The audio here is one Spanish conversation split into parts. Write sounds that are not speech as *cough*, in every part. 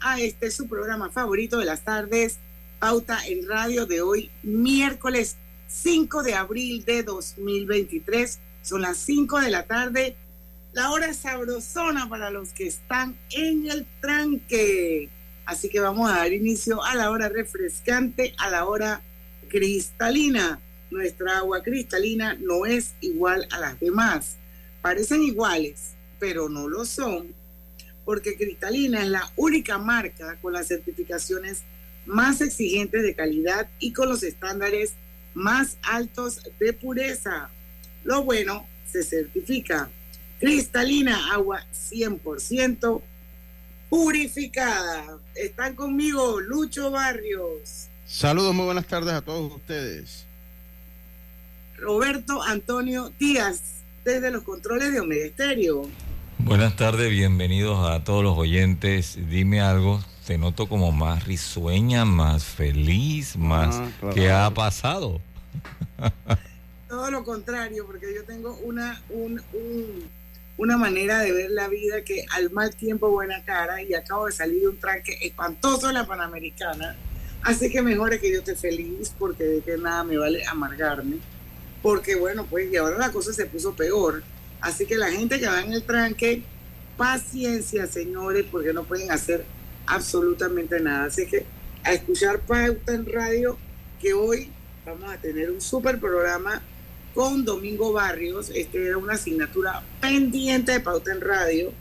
a este su programa favorito de las tardes, Pauta en Radio de hoy, miércoles 5 de abril de 2023. Son las 5 de la tarde, la hora sabrosona para los que están en el tranque. Así que vamos a dar inicio a la hora refrescante, a la hora cristalina. Nuestra agua cristalina no es igual a las demás. Parecen iguales, pero no lo son porque Cristalina es la única marca con las certificaciones más exigentes de calidad y con los estándares más altos de pureza. Lo bueno se certifica. Cristalina, agua 100% purificada. Están conmigo Lucho Barrios. Saludos, muy buenas tardes a todos ustedes. Roberto Antonio Díaz, desde los controles de Omega Buenas tardes, bienvenidos a todos los oyentes. Dime algo, te noto como más risueña, más feliz, más... Ah, ¿Qué ha pasado? *laughs* Todo lo contrario, porque yo tengo una, una manera de ver la vida que al mal tiempo buena cara y acabo de salir de un tranque espantoso en la Panamericana. Así que mejor es que yo esté feliz porque de que nada me vale amargarme. Porque bueno, pues y ahora la cosa se puso peor Así que la gente que va en el tranque, paciencia, señores, porque no pueden hacer absolutamente nada. Así que a escuchar Pauta en Radio, que hoy vamos a tener un super programa con Domingo Barrios. Este era una asignatura pendiente de Pauta en Radio,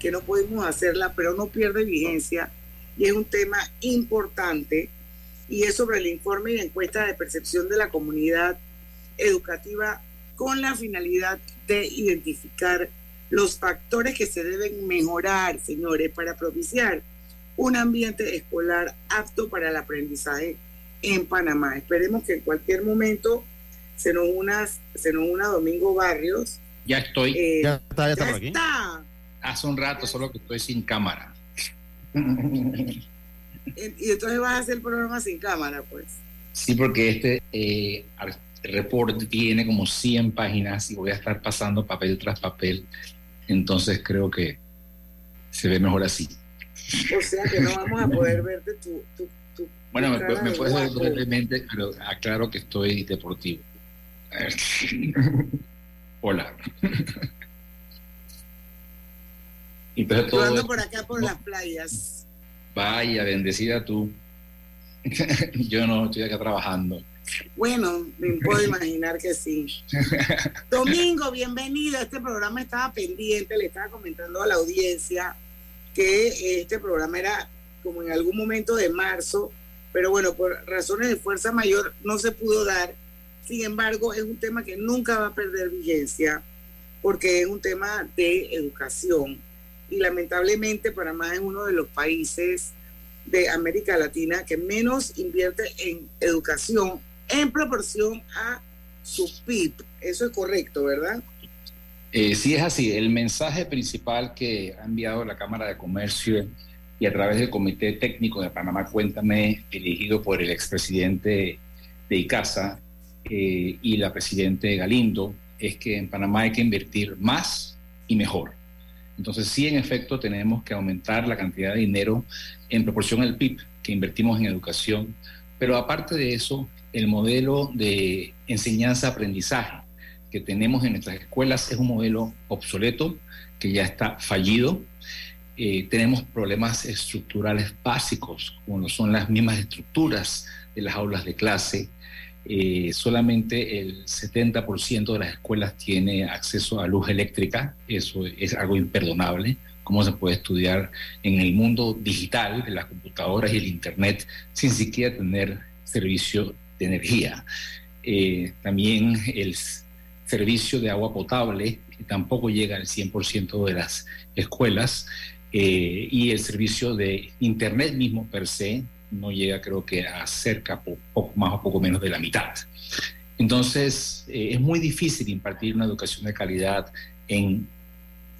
que no pudimos hacerla, pero no pierde vigencia. Y es un tema importante. Y es sobre el informe y encuesta de percepción de la comunidad educativa con la finalidad de identificar los factores que se deben mejorar, señores, para propiciar un ambiente escolar apto para el aprendizaje en Panamá. Esperemos que en cualquier momento se nos una, se nos una Domingo Barrios. Ya estoy. Eh, ya está, ya está por aquí. Hace un rato, solo que estoy sin cámara. *laughs* y entonces vas a hacer el programa sin cámara, pues. Sí, porque este eh, reporte tiene como 100 páginas y voy a estar pasando papel tras papel. Entonces creo que se ve mejor así. O sea que no vamos a poder verte tu... bueno, me, puedes ver brevemente, pero aclaro que estoy deportivo. *laughs* Hola. Entonces todo por acá por las playas. Vaya, bendecida tú. *laughs* Yo no estoy acá trabajando. Bueno, me puedo imaginar que sí. *laughs* Domingo, bienvenido. Este programa estaba pendiente, le estaba comentando a la audiencia que este programa era como en algún momento de marzo, pero bueno, por razones de fuerza mayor no se pudo dar. Sin embargo, es un tema que nunca va a perder vigencia porque es un tema de educación y lamentablemente Panamá es uno de los países de América Latina que menos invierte en educación en proporción a su PIB. Eso es correcto, ¿verdad? Eh, sí es así. El mensaje principal que ha enviado la Cámara de Comercio y a través del Comité Técnico de Panamá Cuéntame, dirigido por el expresidente de ICASA eh, y la presidente Galindo, es que en Panamá hay que invertir más y mejor. Entonces sí, en efecto, tenemos que aumentar la cantidad de dinero en proporción al PIB que invertimos en educación, pero aparte de eso, el modelo de enseñanza-aprendizaje que tenemos en nuestras escuelas es un modelo obsoleto, que ya está fallido. Eh, tenemos problemas estructurales básicos, como son las mismas estructuras de las aulas de clase. Eh, solamente el 70% de las escuelas tiene acceso a luz eléctrica, eso es algo imperdonable. ¿Cómo se puede estudiar en el mundo digital, de las computadoras y el Internet, sin siquiera tener servicio de energía. Eh, también el servicio de agua potable tampoco llega al 100% de las escuelas. eh, y el servicio de Internet mismo per se no llega creo que a cerca poco más o poco menos de la mitad. Entonces eh, es muy difícil impartir una educación de calidad en...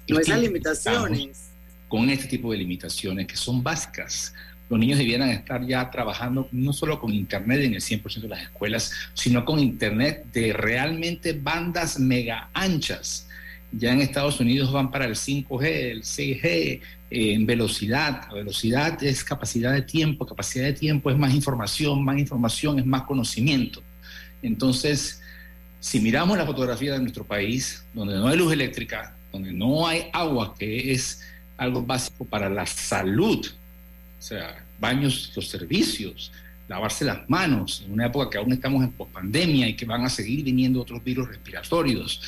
No esas limitaciones. Con este tipo de limitaciones que son básicas los niños debieran estar ya trabajando no solo con Internet en el 100% de las escuelas, sino con Internet de realmente bandas mega anchas. Ya en Estados Unidos van para el 5G, el 6G, eh, en velocidad. Velocidad es capacidad de tiempo, capacidad de tiempo es más información, más información es más conocimiento. Entonces, si miramos la fotografía de nuestro país, donde no hay luz eléctrica, donde no hay agua, que es algo básico para la salud sea, baños, los servicios, lavarse las manos, en una época que aún estamos en pospandemia y que van a seguir viniendo otros virus respiratorios,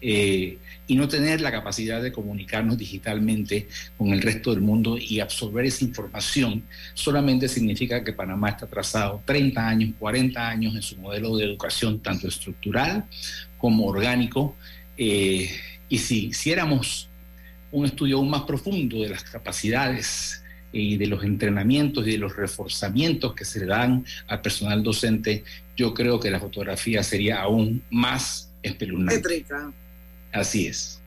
eh, y no tener la capacidad de comunicarnos digitalmente con el resto del mundo y absorber esa información, solamente significa que Panamá está atrasado 30 años, 40 años en su modelo de educación, tanto estructural como orgánico. Eh, y si hiciéramos un estudio aún más profundo de las capacidades y de los entrenamientos y de los reforzamientos que se le dan al personal docente, yo creo que la fotografía sería aún más espeluznante. Así es.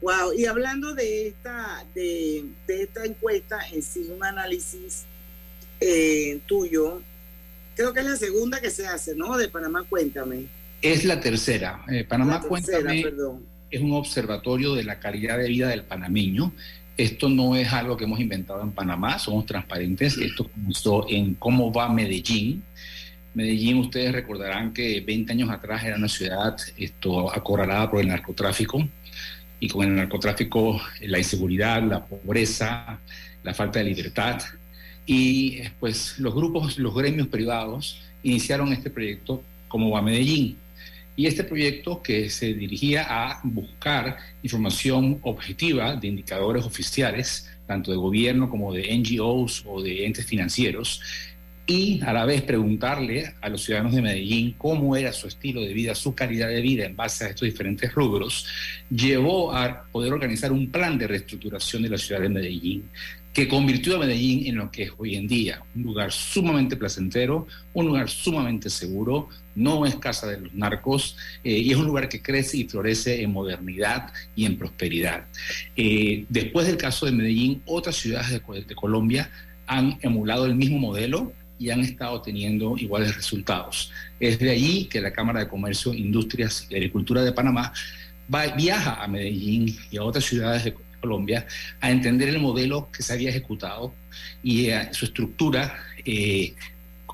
Wow, y hablando de esta, de, esta encuesta en sí, un análisis eh, tuyo, creo que es la segunda que se hace, ¿no? De Panamá Cuéntame. Es la tercera. Eh, Panamá Cuéntame es un observatorio de la calidad de vida del panameño esto no es algo que hemos inventado en Panamá, somos transparentes. Esto comenzó en cómo va Medellín. Medellín, ustedes recordarán que 20 años atrás era una ciudad esto, acorralada por el narcotráfico y con el narcotráfico la inseguridad, la pobreza, la falta de libertad. Y pues los grupos, los gremios privados iniciaron este proyecto como va Medellín y este proyecto que se dirigía a buscar información objetiva de indicadores oficiales, tanto de gobierno como de NGOs o de entes financieros, y a la vez preguntarle a los ciudadanos de Medellín cómo era su estilo de vida, su calidad de vida en base a estos diferentes rubros, llevó a poder organizar un plan de reestructuración de la ciudad de Medellín que convirtió a Medellín en lo que es hoy en día, un lugar sumamente placentero, un lugar sumamente seguro, no es casa de los narcos eh, y es un lugar que crece y florece en modernidad y en prosperidad. Eh, después del caso de Medellín, otras ciudades de, Colombia han emulado el mismo modelo y han estado teniendo iguales resultados. Es de allí que la Cámara de Comercio, Industrias y Agricultura de Panamá va, viaja a Medellín y a otras ciudades de Colombia a entender el modelo que se había ejecutado y eh, su estructura,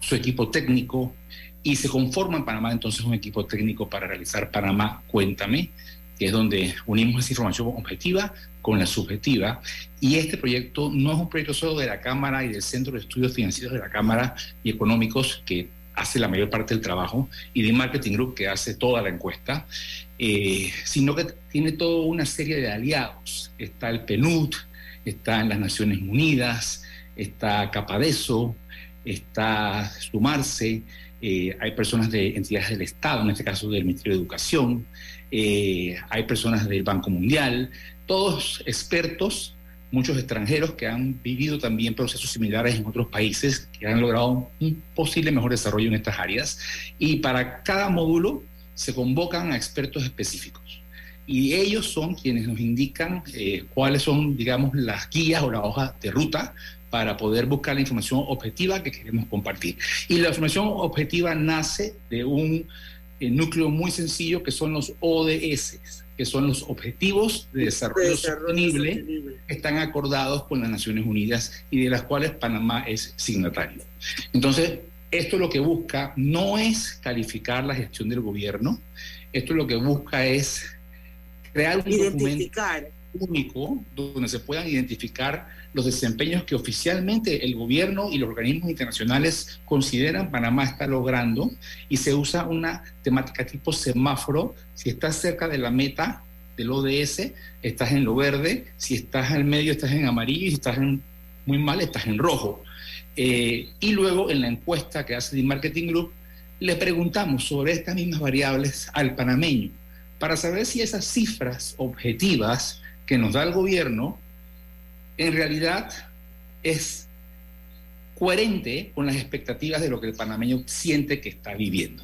su equipo técnico, y se conforma en Panamá entonces un equipo técnico para realizar Panamá Cuéntame, que es donde unimos esa información objetiva con la subjetiva. Y este proyecto no es un proyecto solo de la Cámara y del Centro de Estudios Financieros de la Cámara y Económicos, que hace la mayor parte del trabajo, y de Marketing Group, que hace toda la encuesta, eh, sino que tiene toda una serie de aliados. Está el PNUD, está en las Naciones Unidas, está Capadeso, está Sumarse, eh, hay personas de entidades del Estado, en este caso del Ministerio de Educación, eh, hay personas del Banco Mundial, todos expertos, muchos extranjeros que han vivido también procesos similares en otros países, que han logrado un posible mejor desarrollo en estas áreas. Y para cada módulo se convocan a expertos específicos. Y ellos son quienes nos indican eh, cuáles son, digamos, las guías o la hoja de ruta para poder buscar la información objetiva que queremos compartir. Y la información objetiva nace de un eh, núcleo muy sencillo que son los ODS, que son los Objetivos de Desarrollo, sostenible, que están acordados con las Naciones Unidas y de las cuales Panamá es signatario. Entonces, esto lo que busca no es calificar la gestión del gobierno, esto lo que busca es crear un documento único donde se puedan identificar los desempeños que oficialmente el gobierno y los organismos internacionales consideran Panamá está logrando y se usa una temática tipo semáforo. Si estás cerca de la meta del ODS, estás en lo verde, si estás en medio estás en amarillo y si estás en, muy mal estás en rojo. Eh, y luego en la encuesta que hace The Marketing Group, le preguntamos sobre estas mismas variables al panameño para saber si esas cifras objetivas que nos da el gobierno en realidad es coherente con las expectativas de lo que el panameño siente que está viviendo.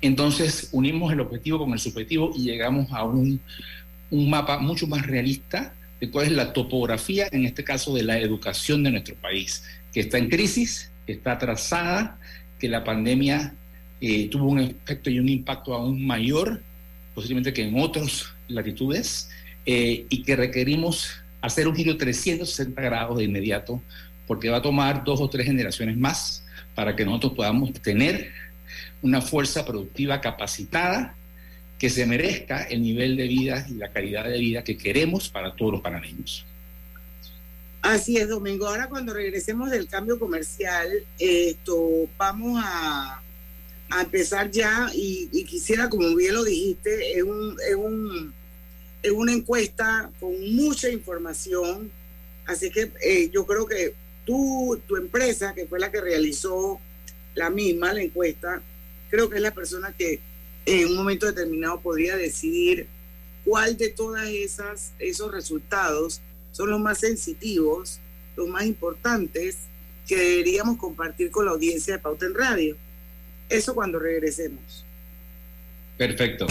Entonces unimos el objetivo con el subjetivo y llegamos a un, un mapa mucho más realista de cuál es la topografía, en este caso, de la educación de nuestro país, que está en crisis, que está atrasada, que la pandemia eh, tuvo un efecto y un impacto aún mayor, posiblemente que en otras latitudes, eh, y que requerimos hacer un giro 360 grados de inmediato, porque va a tomar dos o tres generaciones más para que nosotros podamos tener una fuerza productiva capacitada que se merezca el nivel de vida y la calidad de vida que queremos para todos los panameños. Así es, Domingo. Ahora cuando regresemos del cambio comercial, esto vamos a, empezar ya y, quisiera, como bien lo dijiste, es, un, es, un, es una encuesta con mucha información, así que eh, yo creo que tú, tu empresa, que fue la que realizó la misma, la encuesta, creo que es la persona que en un momento determinado podría decidir cuál de todas esas esos resultados son los más sensitivos, los más importantes que deberíamos compartir con la audiencia de Pauta en Radio. Eso cuando regresemos. Perfecto.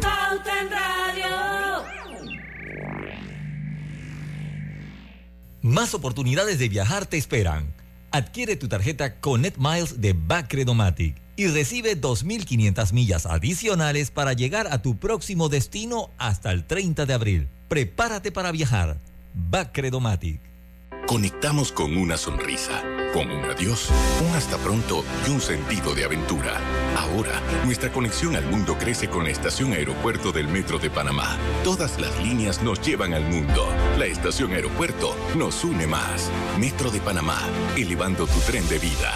Pauta en Radio. Más oportunidades de viajar te esperan. Adquiere tu tarjeta Connect Miles de Bacredomatic y recibe 2.500 millas adicionales para llegar a tu próximo destino hasta el 30 de abril. Prepárate para viajar. Bacredomatic. Conectamos con una sonrisa, con un adiós, un hasta pronto y un sentido de aventura. Ahora, nuestra conexión al mundo crece con la estación aeropuerto del Metro de Panamá. Todas las líneas nos llevan al mundo. La estación aeropuerto nos une más. Metro de Panamá, elevando tu tren de vida.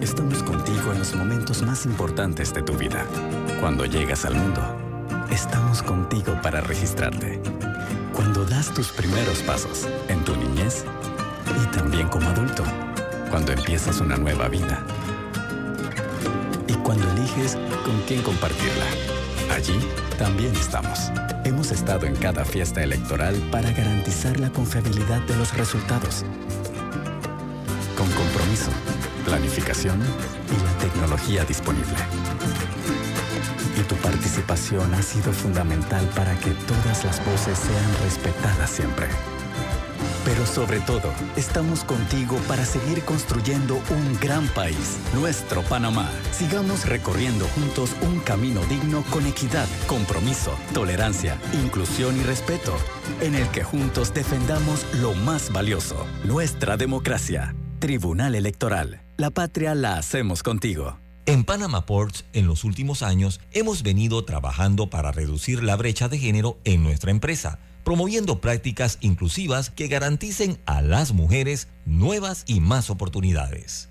Estamos contigo en los momentos más importantes de tu vida. Cuando llegas al mundo, estamos contigo para registrarte. Cuando das tus primeros pasos en tu niñez y también como adulto. Cuando empiezas una nueva vida. Y cuando eliges con quién compartirla. Allí también estamos. Hemos estado en cada fiesta electoral para garantizar la confiabilidad de los resultados. Con compromiso planificación y la tecnología disponible. Participación ha sido fundamental para que todas las voces sean respetadas siempre. Pero sobre todo, estamos contigo para seguir construyendo un gran país, nuestro Panamá. Sigamos recorriendo juntos un camino digno con equidad, compromiso, tolerancia, inclusión y respeto, en el que juntos defendamos lo más valioso, nuestra democracia. Tribunal Electoral. La patria la hacemos contigo. En Panama Ports, en los últimos años, hemos venido trabajando para reducir la brecha de género en nuestra empresa, promoviendo prácticas inclusivas que garanticen a las mujeres nuevas y más oportunidades.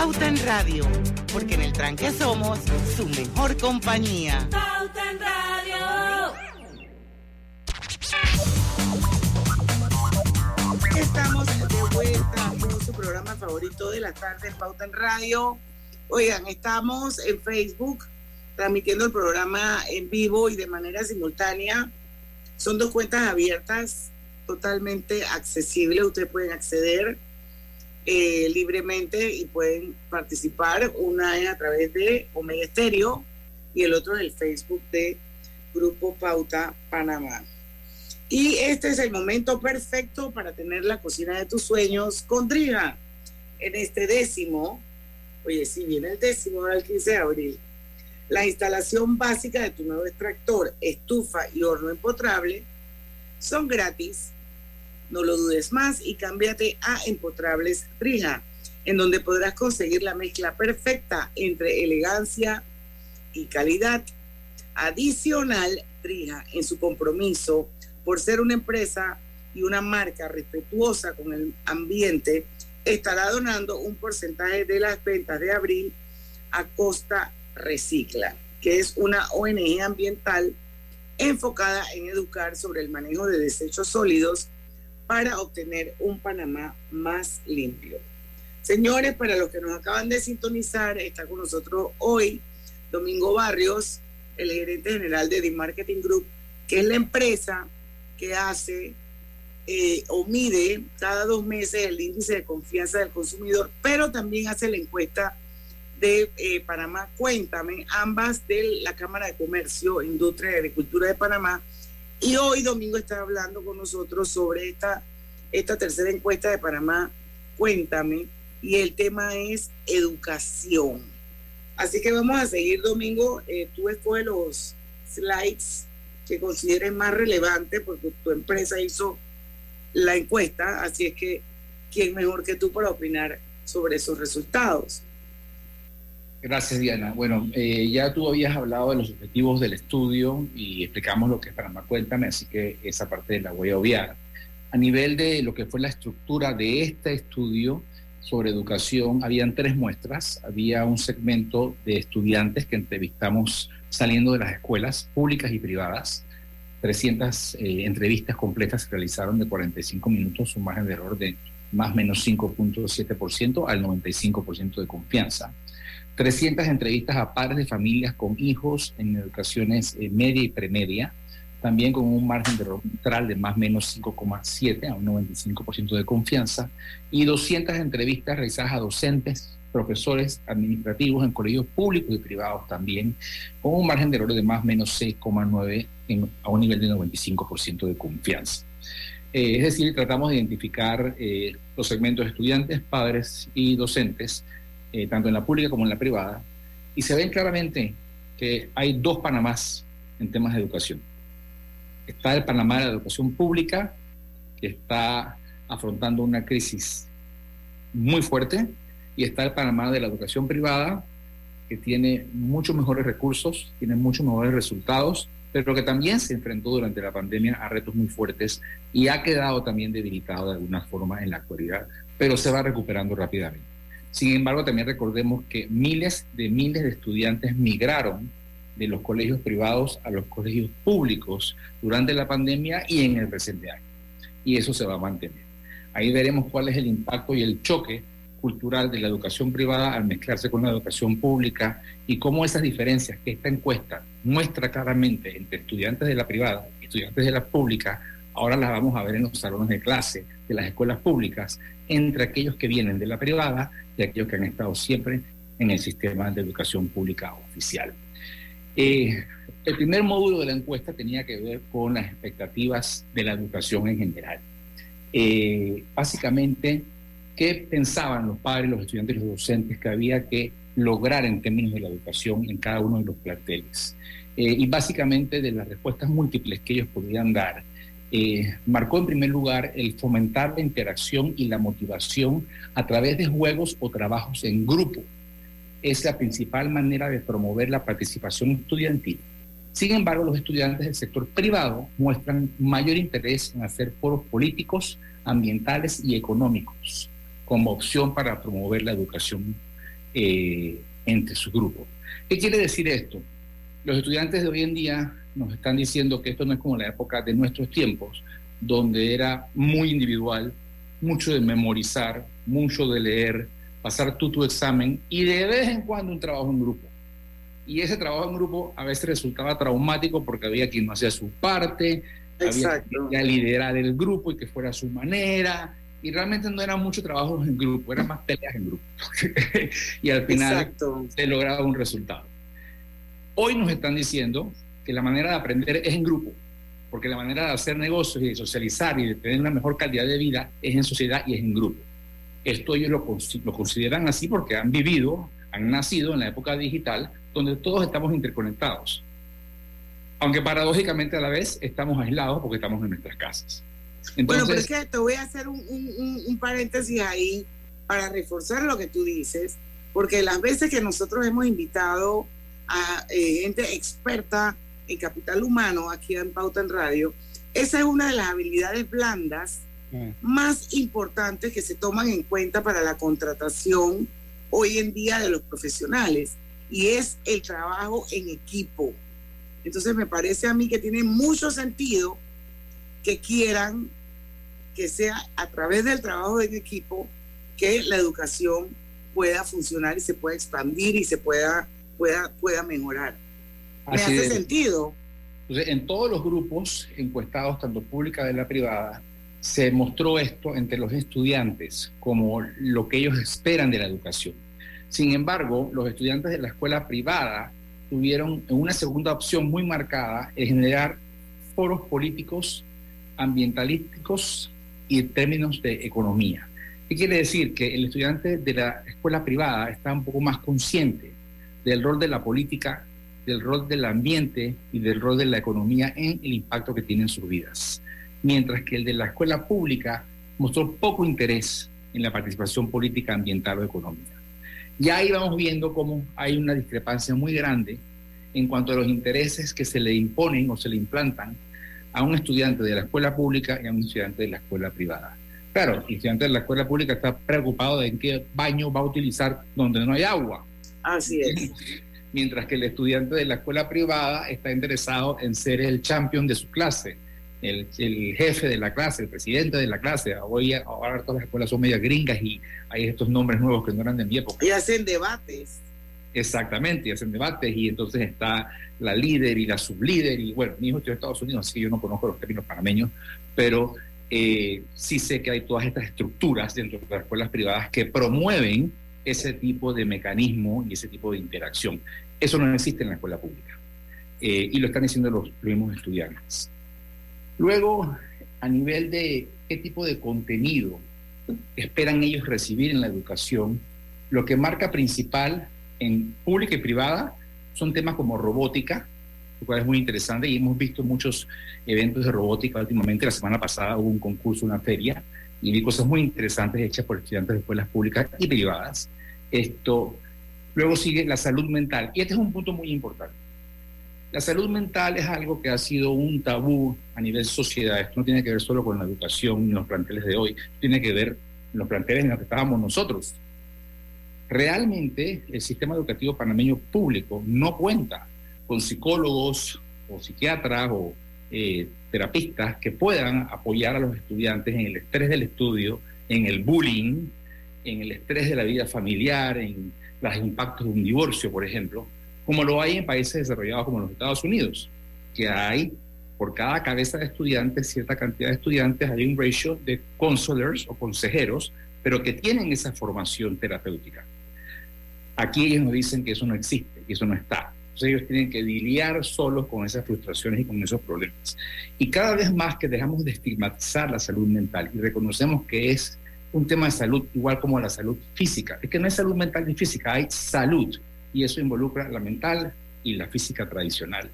Pauta en Radio, porque en el tranque somos su mejor compañía. Pauta en Radio. Estamos de vuelta con su programa favorito de la tarde, Pauta en Radio. Oigan, estamos en Facebook transmitiendo el programa en vivo y de manera simultánea. Son dos cuentas abiertas, totalmente accesibles. Ustedes pueden acceder eh, libremente y pueden participar. Una es a través de Omega Estéreo y el otro es el Facebook de Grupo Pauta Panamá. Y este es el momento perfecto para tener la cocina de tus sueños con Drija. En este décimo, oye, si viene el décimo, ahora el 15 de abril, la instalación básica de tu nuevo extractor, estufa y horno empotrable son gratis. No lo dudes más y cámbiate a Empotrables Drija, en donde podrás conseguir la mezcla perfecta entre elegancia y calidad. Adicional, Drija, en su compromiso por ser una empresa y una marca respetuosa con el ambiente, estará donando un porcentaje de las ventas de abril a Costa Recicla, que es una ONG ambiental enfocada en educar sobre el manejo de desechos sólidos para obtener un Panamá más limpio. Señores, para los que nos acaban de sintonizar, está con nosotros hoy Domingo Barrios, el gerente general de The Marketing Group, que es la empresa que hace eh, o mide cada dos meses el índice de confianza del consumidor, pero también hace la encuesta de eh, Panamá Cuéntame, ambas de la Cámara de Comercio, Industria y Agricultura de Panamá. Y hoy domingo está hablando con nosotros sobre esta, esta tercera encuesta de Panamá Cuéntame, y el tema es educación. Así que vamos a seguir domingo. Eh, tú escoges los slides que consideres más relevantes porque tu empresa hizo la encuesta, así es que quién mejor que tú para opinar sobre esos resultados. Gracias, Diana. Bueno, eh, ya tú habías hablado de los objetivos del estudio y explicamos lo que es Panamá Cuéntame, así que esa parte la voy a obviar. A nivel de lo que fue la estructura de este estudio sobre educación, habían tres muestras. Había un segmento de estudiantes que entrevistamos saliendo de las escuelas públicas y privadas. 300 eh, entrevistas completas se realizaron de 45 minutos, un margen de error de más o menos 5.7% al 95% de confianza. 300 entrevistas a padres de familias con hijos en educaciones eh, media y premedia, también con un margen de error neutral de más o menos 5,7 a un 95% de confianza, y 200 entrevistas realizadas a docentes profesores administrativos en colegios públicos y privados también, con un margen de error de más o menos 6,9 a un nivel de 95% de confianza. Eh, es decir, tratamos de identificar eh, los segmentos estudiantes, padres y docentes, eh, tanto en la pública como en la privada, y se ven claramente que hay dos Panamás en temas de educación. Está el Panamá de la educación pública, que está afrontando una crisis muy fuerte, y está el Panamá de la educación privada, que tiene muchos mejores recursos, tiene muchos mejores resultados, pero que también se enfrentó durante la pandemia a retos muy fuertes y ha quedado también debilitado de alguna forma en la actualidad, pero se va recuperando rápidamente. Sin embargo, también recordemos que miles de miles de estudiantes migraron de los colegios privados a los colegios públicos durante la pandemia y en el presente año. Y eso se va a mantener. Ahí veremos cuál es el impacto y el choque cultural de la educación privada al mezclarse con la educación pública y cómo esas diferencias que esta encuesta muestra claramente entre estudiantes de la privada y estudiantes de la pública, ahora las vamos a ver en los salones de clase de las escuelas públicas, entre aquellos que vienen de la privada y aquellos que han estado siempre en el sistema de educación pública oficial. Eh, el primer módulo de la encuesta tenía que ver con las expectativas de la educación en general. Eh, básicamente, qué pensaban los padres, los estudiantes los docentes que había que lograr en términos de la educación en cada uno de los planteles. Eh, y básicamente de las respuestas múltiples que ellos podían dar, eh, marcó en primer lugar el fomentar la interacción y la motivación a través de juegos o trabajos en grupo. Es la principal manera de promover la participación estudiantil. Sin embargo, los estudiantes del sector privado muestran mayor interés en hacer foros políticos, ambientales y económicos como opción para promover la educación eh, entre su grupo. ¿Qué quiere decir esto? Los estudiantes de hoy en día nos están diciendo que esto no es como la época de nuestros tiempos, donde era muy individual, mucho de memorizar, mucho de leer, pasar tú tu examen y de vez en cuando un trabajo en grupo. Y ese trabajo en grupo a veces resultaba traumático porque había quien no hacía su parte, había quien liderar el grupo y que fuera a su manera. Y realmente no era mucho trabajo en grupo, eran más peleas en grupo. *laughs* y al final se lograba un resultado. Hoy nos están diciendo que la manera de aprender es en grupo, porque la manera de hacer negocios y de socializar y de tener una mejor calidad de vida es en sociedad y es en grupo. Esto ellos lo, lo consideran así porque han vivido, han nacido en la época digital, donde todos estamos interconectados. Aunque paradójicamente a la vez estamos aislados porque estamos en nuestras casas. Bueno, pero es que te voy a hacer un, un paréntesis ahí para reforzar lo que tú dices, porque las veces que nosotros hemos invitado a eh, gente experta en capital humano aquí en Pauta en Radio, esa es una de las habilidades blandas mm. más importantes que se toman en cuenta para la contratación hoy en día de los profesionales y es el trabajo en equipo. Entonces me parece a mí que tiene mucho sentido que quieran que sea a través del trabajo en equipo que la educación pueda funcionar y se pueda expandir y se pueda pueda, pueda mejorar. ¿Me hace sentido? en todos los grupos encuestados, tanto pública como la privada, se mostró esto entre los estudiantes como lo que ellos esperan de la educación. Sin embargo, los estudiantes de la escuela privada tuvieron una segunda opción muy marcada en generar foros políticos, ambientalísticos y términos de economía. ¿Qué quiere decir? Que el estudiante de la escuela privada está un poco más consciente del rol de la política, del rol del ambiente y del rol de la economía en el impacto que tienen sus vidas. Mientras que el de la escuela pública mostró poco interés en la participación política, ambiental o económica. Ya ahí vamos viendo cómo hay una discrepancia muy grande en cuanto a los intereses que se le imponen o se le implantan a un estudiante de la escuela pública y a un estudiante de la escuela privada. Claro, el estudiante de la escuela pública está preocupado de en qué baño va a utilizar donde no hay agua, Así es. *laughs* Mientras que el estudiante de la escuela privada está interesado en ser el champion de su clase, el, jefe de la clase, el presidente de la clase. Hoy ahora todas las escuelas son medias gringas y hay estos nombres nuevos que no eran de mi época. Y hacen debates. Exactamente, y hacen debates y entonces está la líder y la sublíder y bueno, mi hijo estudió en Estados Unidos, así que yo no conozco los términos panameños, pero eh, sí sé que hay todas estas estructuras dentro de las escuelas privadas que promueven ese tipo de mecanismo y ese tipo de interacción. Eso no existe en la escuela pública eh, y lo están diciendo los, mismos estudiantes. Luego, a nivel de qué tipo de contenido esperan ellos recibir en la educación, lo que marca principal en pública y privada son temas como robótica, lo cual es muy interesante y hemos visto muchos eventos de robótica últimamente. La semana pasada hubo un concurso, una feria, y vi cosas muy interesantes hechas por estudiantes de escuelas públicas y privadas. Esto, luego sigue la salud mental, y este es un punto muy importante. La salud mental es algo que ha sido un tabú a nivel sociedad. Esto no tiene que ver solo con la educación y los planteles de hoy, tiene que ver los planteles en los que estábamos nosotros. Realmente el sistema educativo panameño público no cuenta con psicólogos o psiquiatras o eh, terapistas que puedan apoyar a los estudiantes en el estrés del estudio, en el bullying, en el estrés de la vida familiar, en los impactos de un divorcio, por ejemplo, como lo hay en países desarrollados como los Estados Unidos, que hay por cada cabeza de estudiantes, cierta cantidad de estudiantes, hay un ratio de counselors o consejeros, pero que tienen esa formación terapéutica. Aquí ellos nos dicen que eso no existe, que eso no está ellos tienen que lidiar solos con esas frustraciones y con esos problemas. Y cada vez más que dejamos de estigmatizar la salud mental y reconocemos que es un tema de salud igual como la salud física, es que no hay salud mental ni física, hay salud y eso involucra la mental y la física tradicional.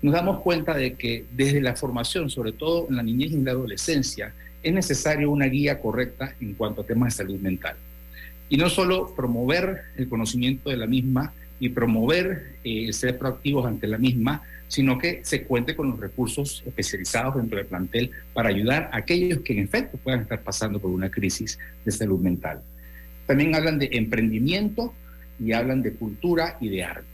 Nos damos cuenta de que desde la formación, sobre todo en la niñez y en la adolescencia, es necesario una guía correcta en cuanto a temas de salud mental. Y no solo promover el conocimiento de la misma, y promover eh, ser proactivos ante la misma, sino que se cuente con los recursos especializados dentro del plantel para ayudar a aquellos que en efecto puedan estar pasando por una crisis de salud mental. También hablan de emprendimiento y hablan de cultura y de arte.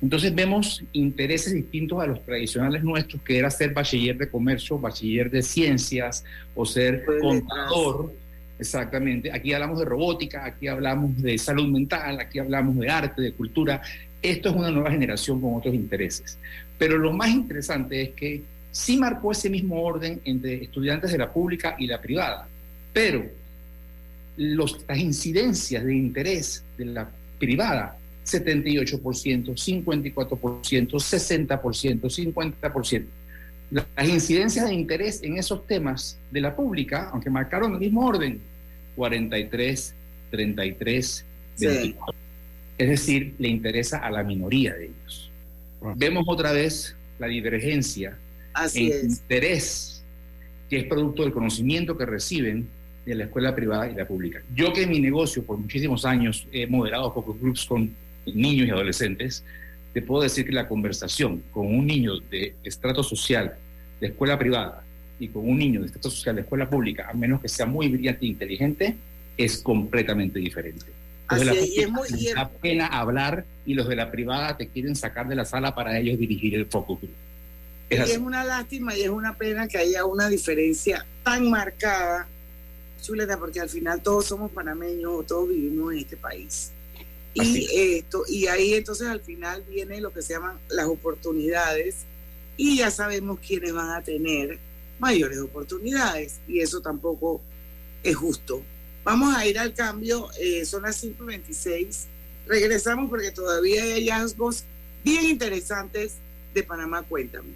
Entonces vemos intereses distintos a los tradicionales nuestros, que era ser bachiller de comercio, bachiller de ciencias o ser contador Exactamente. Aquí hablamos de robótica, aquí hablamos de salud mental, aquí hablamos de arte, de cultura, Esto es una nueva generación con otros intereses. Pero lo más interesante es que sí marcó ese mismo orden entre estudiantes de la pública y la privada, pero las incidencias de interés de la privada, 78%, 54%, 60%, 50%. Las incidencias de interés en esos temas de la pública, aunque marcaron el mismo orden, 43, 33, 24. Es decir, le interesa a la minoría de ellos. Vemos otra vez la divergencia Así en interés que es producto del conocimiento que reciben de la escuela privada y la pública. Yo que en mi negocio por muchísimos años he moderado focus groups con niños y adolescentes, te puedo decir que la conversación con un niño de estrato social de escuela privada y con un niño de estrato social de escuela pública, a menos que sea muy brillante e inteligente, es completamente diferente. Los de la pública da pena hablar y los de la privada te quieren sacar de la sala para ellos dirigir el group. Es y es una lástima y es una pena que haya una diferencia tan marcada, Chuleta, porque al final todos somos panameños, todos vivimos en este país. Y, esto, y ahí entonces al final viene lo que se llaman las oportunidades y ya sabemos quiénes van a tener mayores oportunidades y eso tampoco es justo. Vamos a ir al cambio, eh, son las 5.26, regresamos porque todavía hay hallazgos bien interesantes de Panamá. Cuéntame.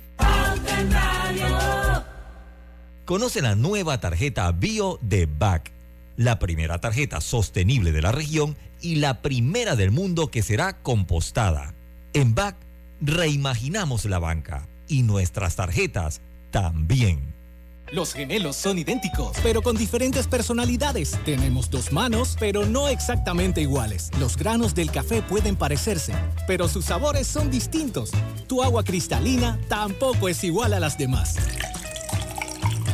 Conoce la nueva tarjeta Bio de BAC, la primera tarjeta sostenible de la región y la primera del mundo que será compostada. En BAC reimaginamos la banca y nuestras tarjetas también. Los gemelos son idénticos, pero con diferentes personalidades. Tenemos dos manos, pero no exactamente iguales. Los granos del café pueden parecerse, pero sus sabores son distintos. Tu agua cristalina tampoco es igual a las demás.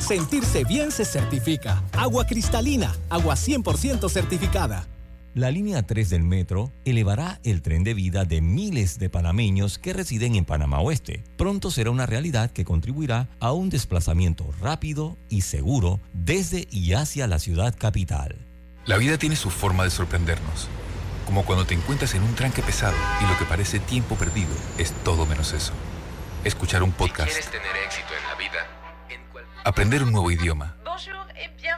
Sentirse bien se certifica. Agua cristalina, agua 100% certificada. La línea 3 del metro elevará el tren de vida de miles de panameños que residen en Panamá Oeste. Pronto será una realidad que contribuirá a un desplazamiento rápido y seguro desde y hacia la ciudad capital. La vida tiene su forma de sorprendernos, como cuando te encuentras en un tranque pesado y lo que parece tiempo perdido es todo menos eso. Escuchar un podcast. quieres tener éxito en la vida, aprender un nuevo idioma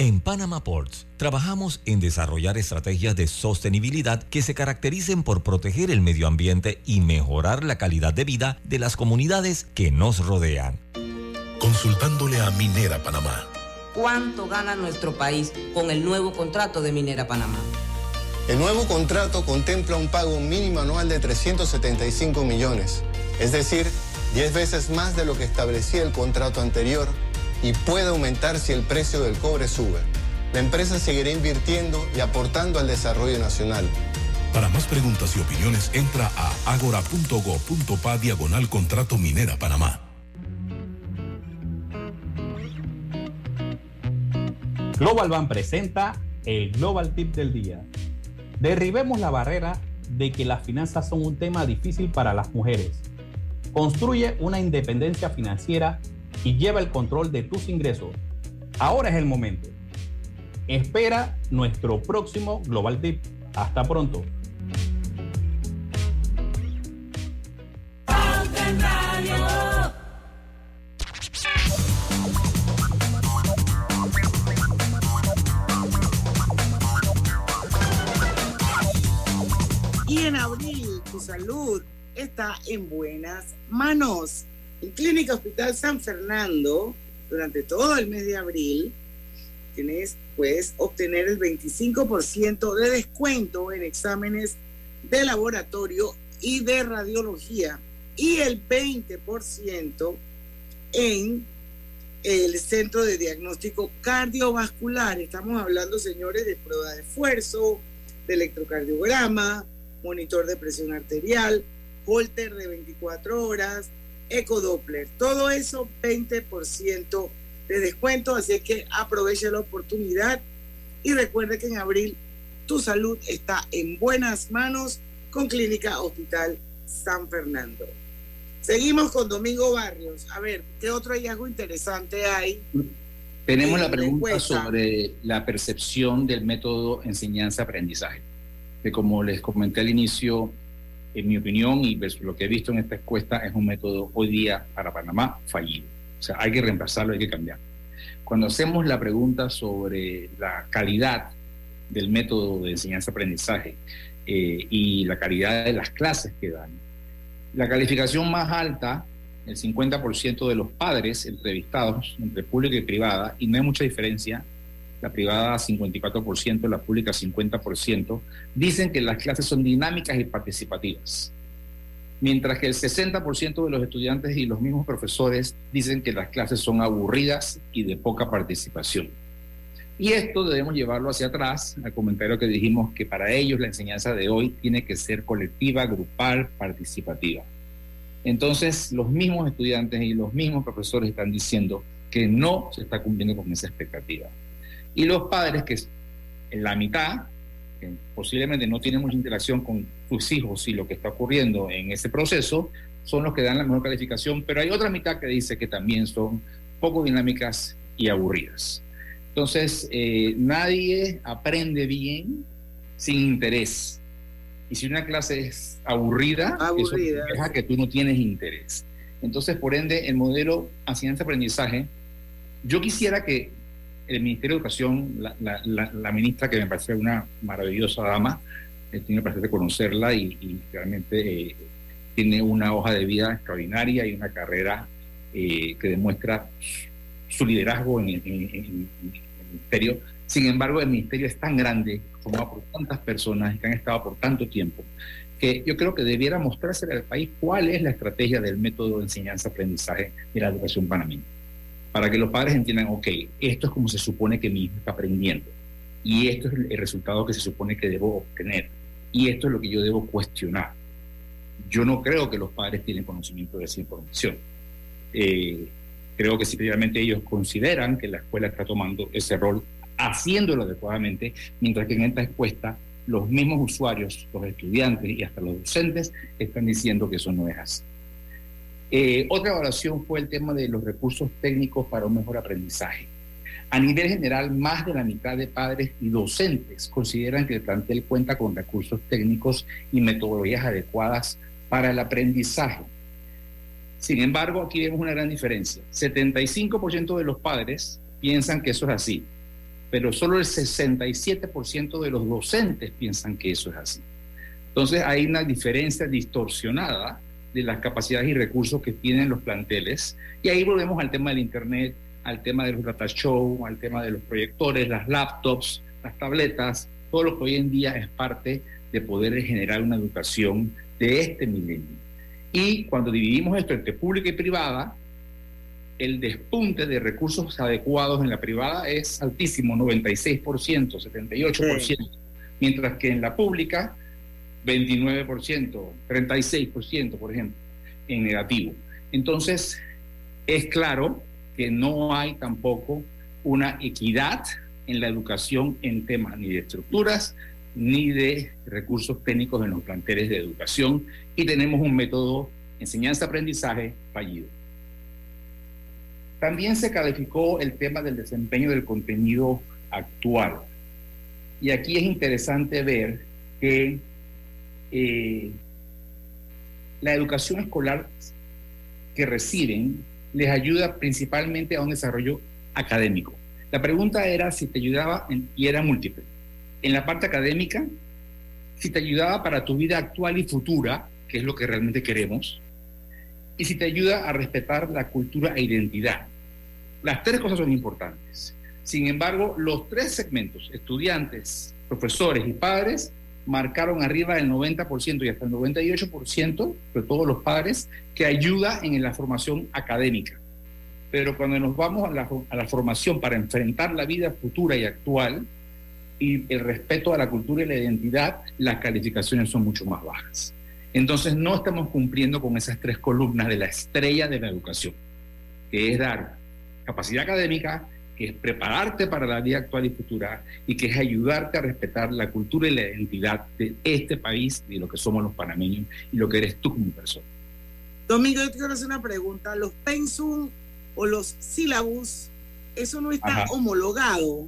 En Panama Ports trabajamos en desarrollar estrategias de sostenibilidad que se caractericen por proteger el medio ambiente y mejorar la calidad de vida de las comunidades que nos rodean. Consultándole a Minera Panamá. ¿Cuánto gana nuestro país con el nuevo contrato de Minera Panamá? El nuevo contrato contempla un pago mínimo anual de 375 millones, es decir, 10 veces más de lo que establecía el contrato anterior y puede aumentar si el precio del cobre sube. La empresa seguirá invirtiendo y aportando al desarrollo nacional. Para más preguntas y opiniones, entra a agora.go.pa diagonal contrato minera Panamá. Global Bank presenta el Global Tip del día. Derribemos la barrera de que las finanzas son un tema difícil para las mujeres. Construye una independencia financiera y lleva el control de tus ingresos. Ahora es el momento. Espera nuestro próximo Global Tip. Hasta pronto. Y en abril tu salud está en buenas manos. En Clínica Hospital San Fernando, durante todo el mes de abril, tienes, puedes obtener el 25% de descuento en exámenes de laboratorio y de radiología y el 20% en el centro de diagnóstico cardiovascular. Estamos hablando, señores, de prueba de esfuerzo, de electrocardiograma, monitor de presión arterial, holter de 24 horas, ecodoppler. Todo eso 20% de descuento, así que aproveche la oportunidad Y recuerde que en abril tu salud está en buenas manos con Clínica Hospital San Fernando. Seguimos con Domingo Barrios. A ver, ¿qué otro hallazgo interesante hay? Tenemos la pregunta sobre la percepción del método enseñanza-aprendizaje, que como les comenté al inicio, en mi opinión y lo que he visto en esta encuesta, es un método hoy día para Panamá fallido. O sea, hay que reemplazarlo, hay que cambiar. Cuando hacemos la pregunta sobre la calidad del método de enseñanza-aprendizaje eh, y la calidad de las clases que dan, la calificación más alta, el 50% de los padres entrevistados entre pública y privada, y no hay mucha diferencia, la privada 54%, la pública 50%, dicen que las clases son dinámicas y participativas. Mientras que el 60% de los estudiantes y los mismos profesores dicen que las clases son aburridas y de poca participación. Y esto debemos llevarlo hacia atrás, al comentario que dijimos que para ellos la enseñanza de hoy tiene que ser colectiva, grupal, participativa. Entonces, los mismos estudiantes y los mismos profesores están diciendo que no se está cumpliendo con esa expectativa. Y los padres, que en la mitad, que posiblemente no tienen mucha interacción con sus hijos y lo que está ocurriendo en ese proceso, son los que dan la mejor calificación, pero hay otra mitad que dice que también son poco dinámicas y aburridas. Entonces, eh, nadie aprende bien sin interés. Y si una clase es aburrida, eso deja que tú no tienes interés. Entonces, por ende, el modelo enseñanza-aprendizaje, yo quisiera que el Ministerio de Educación, la, ministra, que me parece una maravillosa dama, eh, tiene el placer de conocerla y, realmente eh, tiene una hoja de vida extraordinaria y una carrera que demuestra su liderazgo en, el ministerio. Sin embargo, el ministerio es tan grande, formado por tantas personas que han estado por tanto tiempo, que yo creo que debiera mostrarse al país cuál es la estrategia del método de enseñanza-aprendizaje de la educación panameña. Para que los padres entiendan, ok, esto es como se supone que mi hijo está aprendiendo. Y esto es el resultado que se supone que debo obtener. Y esto es lo que yo debo cuestionar. Yo no creo que los padres tienen conocimiento de esa información. Eh, Creo que si realmente ellos consideran que la escuela está tomando ese rol, haciéndolo adecuadamente, mientras que en esta encuesta los mismos usuarios, los estudiantes y hasta los docentes están diciendo que eso no es así. Eh, otra evaluación fue el tema de los recursos técnicos para un mejor aprendizaje. A nivel general, más de la mitad de padres y docentes consideran que el plantel cuenta con recursos técnicos y metodologías adecuadas para el aprendizaje. Sin embargo, aquí vemos una gran diferencia. 75% de los padres piensan que eso es así, pero solo el 67% de los docentes piensan que eso es así. Entonces hay una diferencia distorsionada de las capacidades y recursos que tienen los planteles. Y ahí volvemos al tema del Internet, al tema de los data show, al tema de los proyectores, las laptops, las tabletas, todo lo que hoy en día es parte de poder generar una educación de este milenio. Y cuando dividimos esto entre pública y privada, el despunte de recursos adecuados en la privada es altísimo, 96%, 78%, mientras que en la pública, 29%, 36%, por ejemplo, en negativo. Entonces, es claro que no hay tampoco una equidad en la educación en temas ni de estructuras ni de recursos técnicos en los planteles de educación y tenemos un método enseñanza-aprendizaje fallido. También se calificó el tema del desempeño del contenido actual. Y aquí es interesante ver que eh, la educación escolar que reciben les ayuda principalmente a un desarrollo académico. La pregunta era si te ayudaba y era múltiple en la parte académica, si te ayudaba para tu vida actual y futura, que es lo que realmente queremos, y si te ayuda a respetar la cultura e identidad. Las tres cosas son importantes. Sin embargo, los tres segmentos, estudiantes, profesores y padres, marcaron arriba del 90% y hasta el 98% de todos los padres que ayuda en la formación académica. Pero cuando nos vamos a la, a la formación para enfrentar la vida futura y actual, y el respeto a la cultura y la identidad, las calificaciones son mucho más bajas. Entonces no estamos cumpliendo con esas tres columnas de la estrella de la educación, que es dar capacidad académica, que es prepararte para la vida actual y futura y que es ayudarte a respetar la cultura y la identidad de este país y lo que somos los panameños y lo que eres tú como persona. Domingo, yo te quiero hacer una pregunta. ¿Los pensum o los sílabus, eso no está homologado?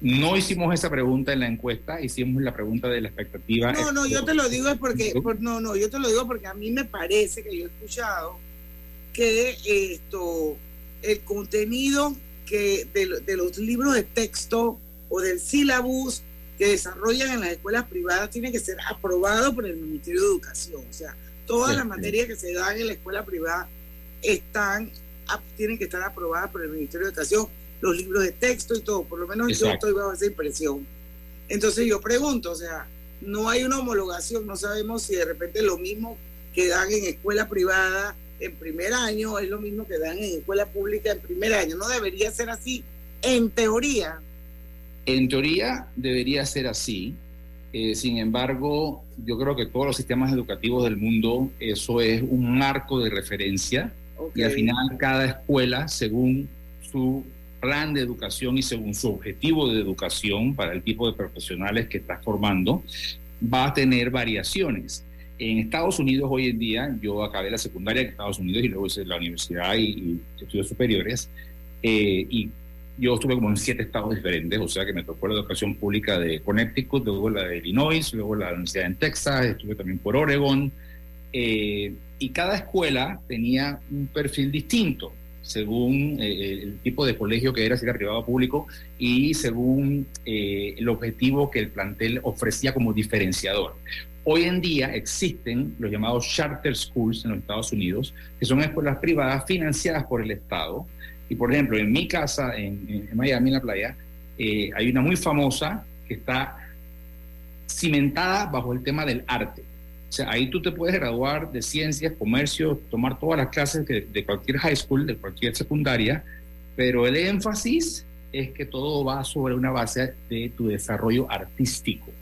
No hicimos esa pregunta en la encuesta, hicimos la pregunta de la expectativa. No, no, yo te lo digo es porque, no, no, yo te lo digo porque a mí me parece que yo he escuchado que esto, el contenido que de, los libros de texto o del sílabus que desarrollan en las escuelas privadas tiene que ser aprobado por el Ministerio de Educación. O sea, todas las materias que se dan en la escuela privada están tienen que estar aprobadas por el Ministerio de Educación los libros de texto y todo, por lo menos yo estoy bajo esa impresión. Entonces yo pregunto, o sea, no hay una homologación, no sabemos si de repente lo mismo que dan en escuela privada en primer año es lo mismo que dan en escuela pública en primer año, no debería ser así en teoría. En teoría debería ser así, eh, sin embargo, yo creo que todos los sistemas educativos del mundo, eso es un marco de referencia y al final cada escuela, según su plan de educación y según su objetivo de educación para el tipo de profesionales que está formando, va a tener variaciones. En Estados Unidos hoy en día, yo acabé la secundaria en Estados Unidos y luego hice la universidad y, estudios superiores, eh, y yo estuve como en siete estados diferentes, o sea que me tocó la educación pública de Connecticut, luego la de Illinois, luego la universidad en Texas, estuve también por Oregon, eh, y cada escuela tenía un perfil distinto según eh, el tipo de colegio que era, si era privado o público, y según eh, el objetivo que el plantel ofrecía como diferenciador. Hoy en día existen los llamados charter schools en los Estados Unidos, que son escuelas privadas financiadas por el Estado. Y por ejemplo, en mi casa, en, Miami, en la playa, eh, hay una muy famosa que está cimentada bajo el tema del arte. O sea, ahí tú te puedes graduar de ciencias, comercio, tomar todas las clases de, cualquier high school, de cualquier secundaria, pero el énfasis es que todo va sobre una base de tu desarrollo artístico.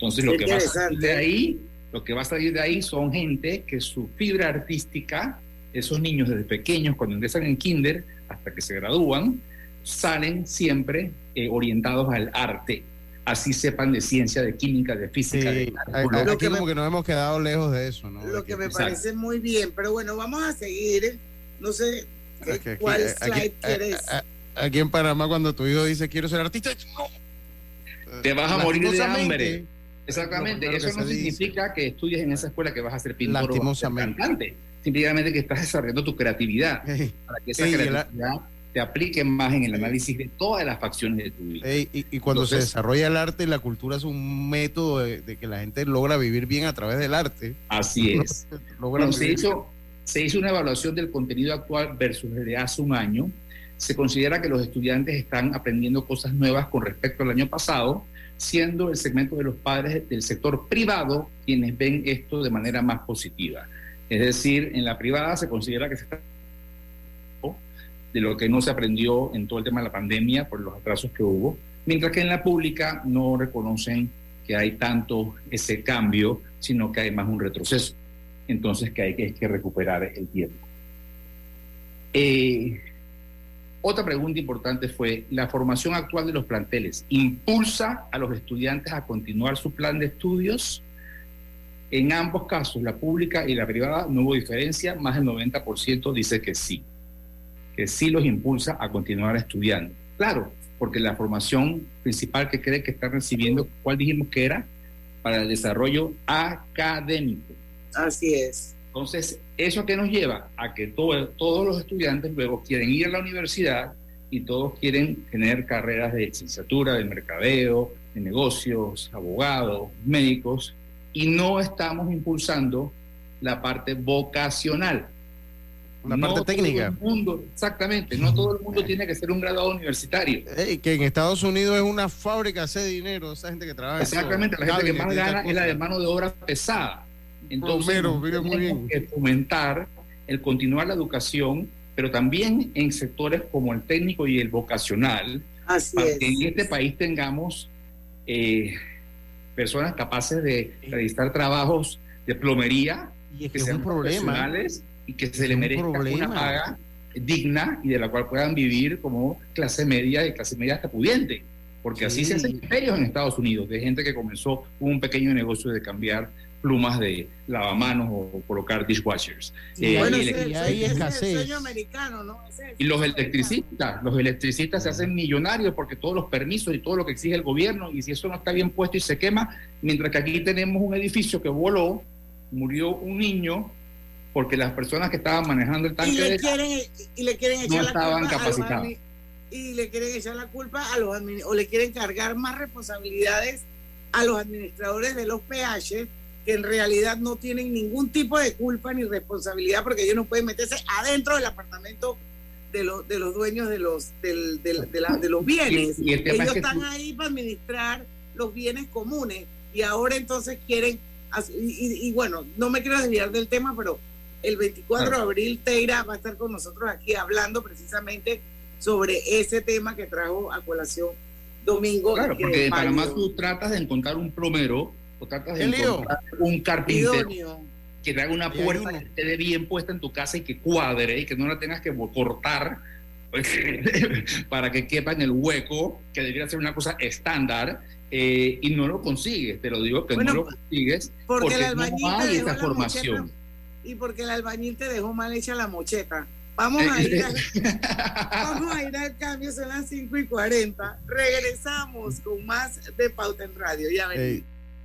Entonces, lo que va a salir de ahí, lo que va a salir de ahí son gente que su fibra artística, esos niños desde pequeños, cuando ingresan en kinder hasta que se gradúan, salen siempre eh, orientados al arte así sepan de ciencia, de química, de física. de lo que como que nos hemos quedado lejos de eso, ¿no? Lo que, me parece muy bien, pero bueno, vamos a seguir. No sé cuál slide quieres. Aquí en Panamá, cuando tu hijo dice quiero ser artista, te vas a morir de hambre. Exactamente, eso no significa que estudies en esa escuela que vas a ser pintor o cantante. Simplemente que estás desarrollando tu creatividad para que esa creatividad te apliquen más en el análisis de todas las facciones de tu vida. y, cuando se desarrolla el arte, la cultura es un método de, que la gente logra vivir bien a través del arte. Así es. *laughs* se, hizo, se hizo una evaluación del contenido actual versus desde hace un año. Se considera que los estudiantes están aprendiendo cosas nuevas con respecto al año pasado, siendo el segmento de los padres del sector privado quienes ven esto de manera más positiva. Es decir, en la privada se considera que se está de lo que no se aprendió en todo el tema de la pandemia por los atrasos que hubo, mientras que en la pública no reconocen que hay tanto ese cambio, sino que hay más un retroceso. Entonces que hay que, recuperar el tiempo. Eh, otra pregunta importante fue, ¿la formación actual de los planteles impulsa a los estudiantes a continuar su plan de estudios? En ambos casos, la pública y la privada, no hubo diferencia, más del 90% dice que sí que sí los impulsa a continuar estudiando. Claro, porque la formación principal que cree que están recibiendo, ¿cuál dijimos que era? Para el desarrollo académico. Así es. Entonces, ¿eso que nos lleva? A que todos los estudiantes luego quieren ir a la universidad y todos quieren tener carreras de licenciatura, de mercadeo, de negocios, abogados, médicos, y no estamos impulsando la parte vocacional. Una parte técnica. mundo, exactamente, no todo el mundo tiene que ser un graduado universitario. que en Estados Unidos es una fábrica, hace dinero, esa gente que trabaja. Exactamente, la gente que más gana es la de mano de obra pesada. Entonces, tenemos que fomentar el continuar la educación, pero también en sectores como el técnico y el vocacional, para que en este país tengamos eh, personas capaces de realizar trabajos de plomería y es que, sean un problema. y que se le merezca una paga digna y de la cual puedan vivir como clase media y clase media hasta pudiente. Porque así se hacen imperios en Estados Unidos, de gente que comenzó un pequeño negocio de cambiar plumas de lavamanos o colocar dishwashers. Eh, bueno, y, ahí es el sueño americano, ¿no? y los electricistas, los electricistas se hacen millonarios porque todos los permisos y todo lo que exige el gobierno, y si eso no está bien puesto y se quema, mientras que aquí tenemos un edificio que voló, murió un niño, porque las personas que estaban manejando el tanque y le quieren, y le quieren echar no estaban capacitados. y le quieren echar la culpa a los o le quieren cargar más responsabilidades a los administradores de los PH que en realidad no tienen ningún tipo de culpa ni responsabilidad porque ellos no pueden meterse adentro del apartamento de, los de los dueños de los, del, de, de, los bienes. ellos están ahí para administrar los bienes comunes y ahora entonces quieren, y, bueno, no me quiero desviar del tema, pero el 24 de abril Teira va a estar con nosotros aquí hablando precisamente sobre ese tema que trajo a colación Domingo. Claro, porque en Panamá tú tratas de encontrar un plomero o tratas de encontrar un carpintero que te haga una puerta que esté bien puesta en tu casa y que cuadre y que no la tengas que cortar *laughs* para que quepa en el hueco, que debería ser una cosa estándar, eh, y no lo consigues, te lo digo que no lo consigues porque, no hay esa formación. y porque el albañil te dejó mal hecha la mocheta. Vamos a ir, *laughs* vamos a ir al cambio, son las 5 y 40. Regresamos con más de Pauta en Radio. Ya venimos.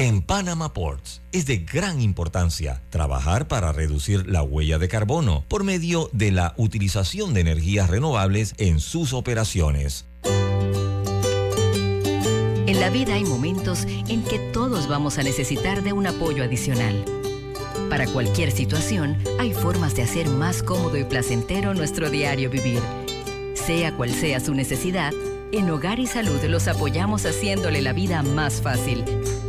En Panama Ports es de gran importancia trabajar para reducir la huella de carbono por medio de la utilización de energías renovables en sus operaciones. En la vida hay momentos en que todos vamos a necesitar de un apoyo adicional. Para cualquier situación, hay formas de hacer más cómodo y placentero nuestro diario vivir. Sea cual sea su necesidad, en Hogar y Salud los apoyamos haciéndole la vida más fácil,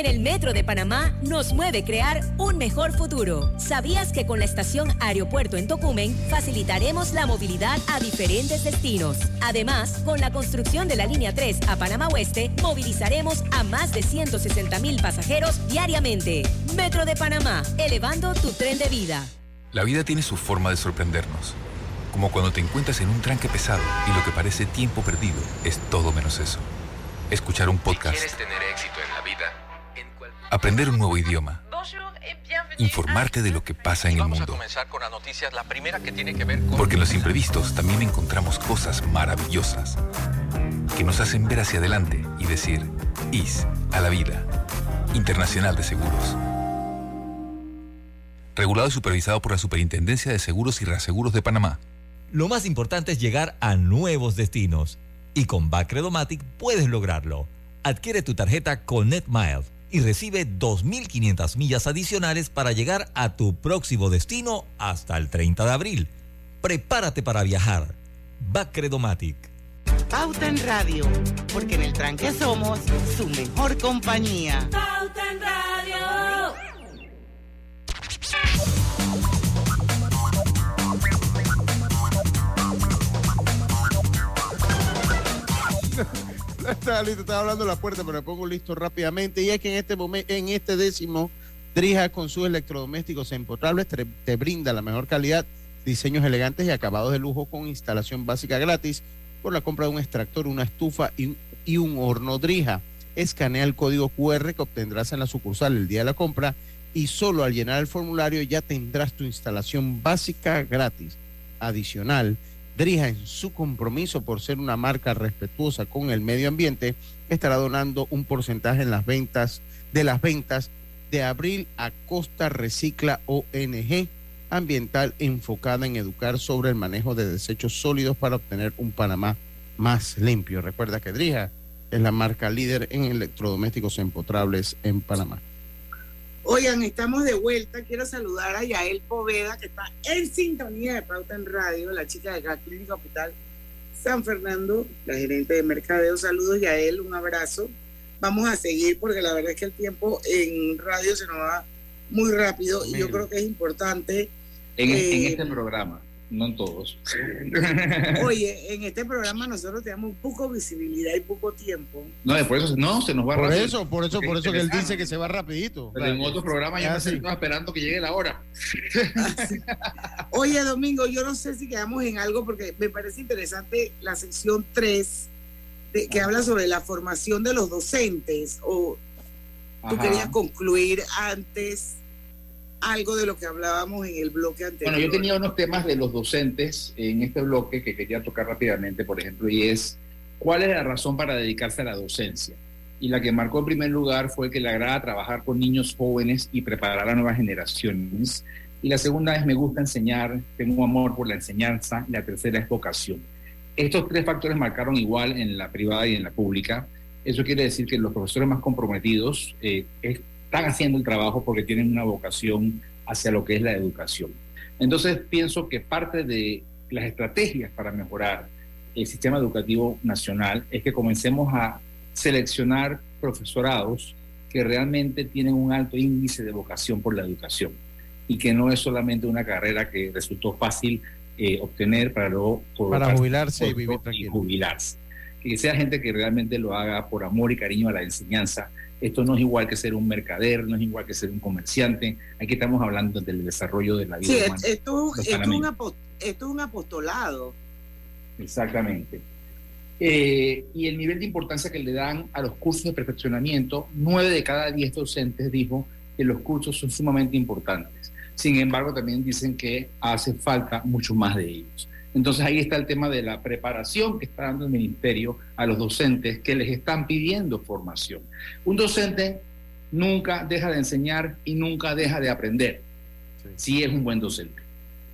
En el Metro de Panamá nos mueve crear un mejor futuro. ¿Sabías que con la estación Aeropuerto en Tocumen facilitaremos la movilidad a diferentes destinos? Además, con la construcción de la línea 3 a Panamá Oeste, movilizaremos a más de 160 mil pasajeros diariamente. Metro de Panamá, elevando tu tren de vida. La vida tiene su forma de sorprendernos. Como cuando te encuentras en un tranque pesado y lo que parece tiempo perdido es todo menos eso. Escuchar un podcast. quieres tener éxito en la vida, aprender un nuevo idioma, informarte de lo que pasa en el mundo. Porque en los imprevistos también encontramos cosas maravillosas que nos hacen ver hacia adelante y decir, IS a la vida. Internacional de Seguros. Regulado y supervisado por la Superintendencia de Seguros y Reaseguros de Panamá. Lo más importante es llegar a nuevos destinos. Y con Bacredomatic puedes lograrlo. Adquiere tu tarjeta Connect Miles y recibe 2.500 millas adicionales para llegar a tu próximo destino hasta el 30 de abril. Prepárate para viajar. Bacredomatic. Pauta en Radio, porque en el tranque somos su mejor compañía. Pauta en Radio. *laughs* *laughs* Estaba listo, estaba hablando de la puerta, pero me pongo listo rápidamente. Y es que en este momento, en este décimo, Drija con sus electrodomésticos empotrables te, te brinda la mejor calidad, diseños elegantes y acabados de lujo con instalación básica gratis por la compra de un extractor, una estufa y, y un horno Drija. Escanea el código QR que obtendrás en la sucursal el día de la compra y solo al llenar el formulario ya tendrás tu instalación básica gratis. Adicional, Drija, en su compromiso por ser una marca respetuosa con el medio ambiente, estará donando un porcentaje en las ventas de las ventas de abril a Costa Recicla ONG ambiental enfocada en educar sobre el manejo de desechos sólidos para obtener un Panamá más limpio. Recuerda que Drija es la marca líder en electrodomésticos empotrables en Panamá. Oigan, estamos de vuelta. Quiero saludar a Yael Poveda, que está en sintonía de Pauta en Radio, la chica de la Clínica Hospital San Fernando, la gerente de mercadeo. Saludos, Yael, un abrazo. Vamos a seguir porque la verdad es que el tiempo en radio se nos va muy rápido y yo creo que es importante. En, en eh, este programa no en todos. *laughs* Oye, en este programa nosotros tenemos poco visibilidad y poco tiempo. No, por eso no, se nos va por Eso, por eso, por eso que él dice que se va rapidito. Pero en otros programas ya se está esperando que llegue la hora. Oye, Domingo, yo no sé si quedamos en algo porque me parece interesante la sección 3 que habla sobre la formación de los docentes o tú querías concluir antes algo de lo que hablábamos en el bloque anterior. Bueno, yo tenía unos temas de los docentes en este bloque que quería tocar rápidamente, por ejemplo, y es cuál es la razón para dedicarse a la docencia. Y la que marcó en primer lugar fue que le agrada trabajar con niños jóvenes y preparar a nuevas generaciones. Y la segunda es me gusta enseñar, tengo amor por la enseñanza. Y la tercera es vocación. Estos tres factores marcaron igual en la privada y en la pública. Eso quiere decir que los profesores más comprometidos eh, están haciendo el trabajo porque tienen una vocación hacia lo que es la educación. Entonces pienso que parte de las estrategias para mejorar el sistema educativo nacional es que comencemos a seleccionar profesorados que realmente tienen un alto índice de vocación por la educación y que no es solamente una carrera que resultó fácil eh, obtener para luego para jubilarse y vivir Y jubilarse. Que sea gente que realmente lo haga por amor y cariño a la enseñanza esto no es igual que ser un mercader, no es igual que ser un comerciante. Aquí estamos hablando del desarrollo de la vida sí, humana. Esto, esto, es un apostolado. Exactamente. Eh, y el nivel de importancia que le dan a los cursos de perfeccionamiento, nueve de cada diez docentes dijo que los cursos son sumamente importantes. Sin embargo, también dicen que hace falta mucho más de ellos. Entonces ahí está el tema de la preparación que está dando el ministerio a los docentes que les están pidiendo formación. Un docente nunca deja de enseñar y nunca deja de aprender, si es un buen docente.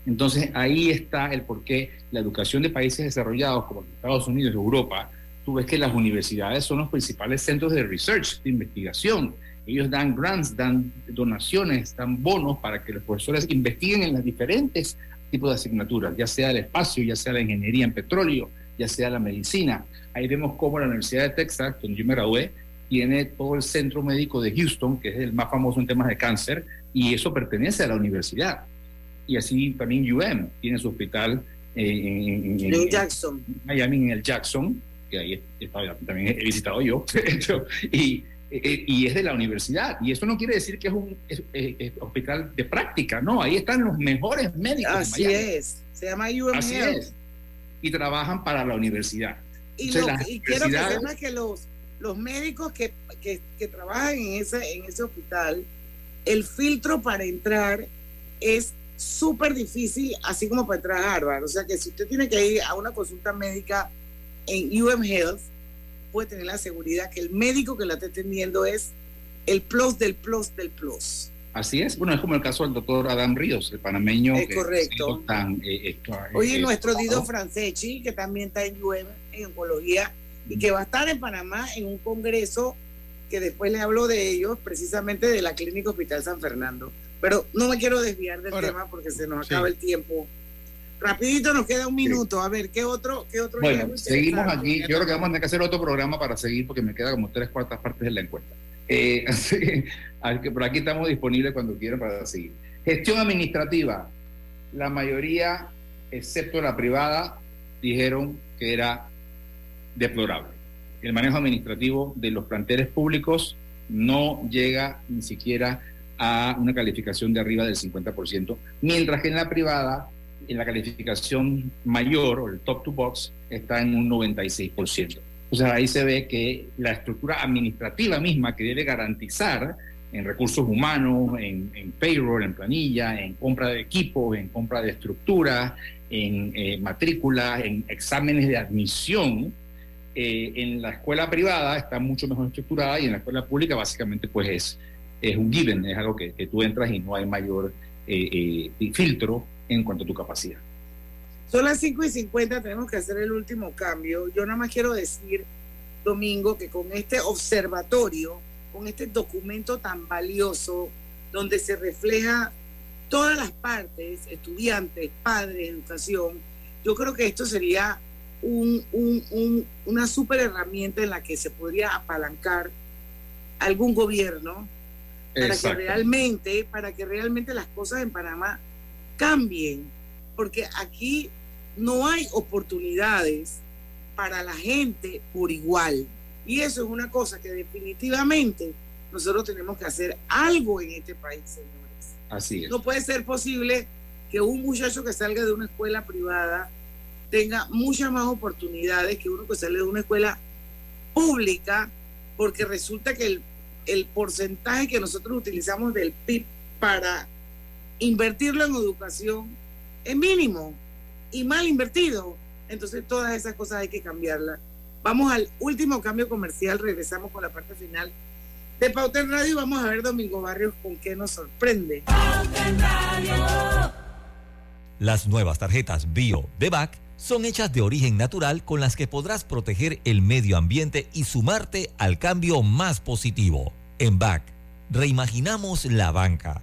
Entonces ahí está el por qué la educación de países desarrollados como Estados Unidos y Europa, tú ves que las universidades son los principales centros de research, de investigación. Ellos dan grants, dan donaciones, dan bonos para que los profesores investiguen en las diferentes tipo de asignaturas, ya sea el espacio, ya sea la ingeniería en petróleo, ya sea la medicina. Ahí vemos cómo la Universidad de Texas, donde yo me gradué, tiene todo el centro médico de Houston, que es el más famoso en temas de cáncer, y eso pertenece a la universidad. Y así también UM tiene su hospital en, en, Jackson. Miami, en el Jackson, que ahí también he visitado yo, *laughs* y eh, eh, y es de la universidad. Y eso no quiere decir que es un hospital de práctica, no, ahí están los mejores médicos. Así es, se llama UML. Así es. Y trabajan para la universidad. Y, quiero que sepan que los, los médicos que, que, que, trabajan en ese, en ese hospital, el filtro para entrar es súper difícil, así como para entrar a Harvard. O sea que si usted tiene que ir a una consulta médica en UM Health, puede tener la seguridad que el médico que la está atendiendo es el plus del plus del plus. Así es, bueno, es como el caso del doctor Adam Ríos, el panameño. Es correcto. Tan, eh, eh, Oye, nuestro Dido Franceschi, que también está en UM, en oncología, y que va a estar en Panamá en un congreso que después le hablo de ellos, precisamente de la Clínica Hospital San Fernando. Pero no me quiero desviar del tema porque se nos acaba el tiempo. Rapidito nos queda un minuto. A ver, ¿qué otro? Qué otro bueno, seguimos aquí. Yo creo que vamos a tener que hacer otro programa para seguir porque me queda como tres cuartas partes de la encuesta. Eh, *laughs* así que por aquí estamos disponibles cuando quieran para seguir. Gestión administrativa. La mayoría, excepto la privada, dijeron que era deplorable. El manejo administrativo de los planteles públicos no llega ni siquiera a una calificación de arriba del 50%, mientras que en la privada en la calificación mayor o el top to box está en un 96%. O sea, ahí se ve que la estructura administrativa misma que debe garantizar en recursos humanos, en, payroll, en planilla, en compra de equipos, en compra de estructuras, en eh, matrículas, en exámenes de admisión. Eh, en la escuela privada está mucho mejor estructurada y en la escuela pública básicamente pues es, es un given, es algo que, tú entras y no hay mayor eh, filtro en cuanto a tu capacidad. Son las 5 y 50, tenemos que hacer el último cambio. Yo nada más quiero decir, Domingo, que con este observatorio, con este documento tan valioso, donde se refleja todas las partes, estudiantes, padres, educación, yo creo que esto sería un, una super herramienta en la que se podría apalancar algún gobierno para que realmente, para que realmente las cosas en Panamá cambien, porque aquí no hay oportunidades para la gente por igual. Y eso es una cosa que definitivamente nosotros tenemos que hacer algo en este país, señores. Así es. No puede ser posible que un muchacho que salga de una escuela privada tenga muchas más oportunidades que uno que sale de una escuela pública, porque resulta que el, el porcentaje que nosotros utilizamos del PIB para invertirlo en educación es mínimo y mal invertido. Entonces todas esas cosas hay que cambiarlas. Vamos al último cambio comercial, regresamos con la parte final de Pauta en Radio y vamos a ver Domingo Barrios con qué nos sorprende. Las nuevas tarjetas Bio de BAC son hechas de origen natural con las que podrás proteger el medio ambiente y sumarte al cambio más positivo. En BAC, reimaginamos la banca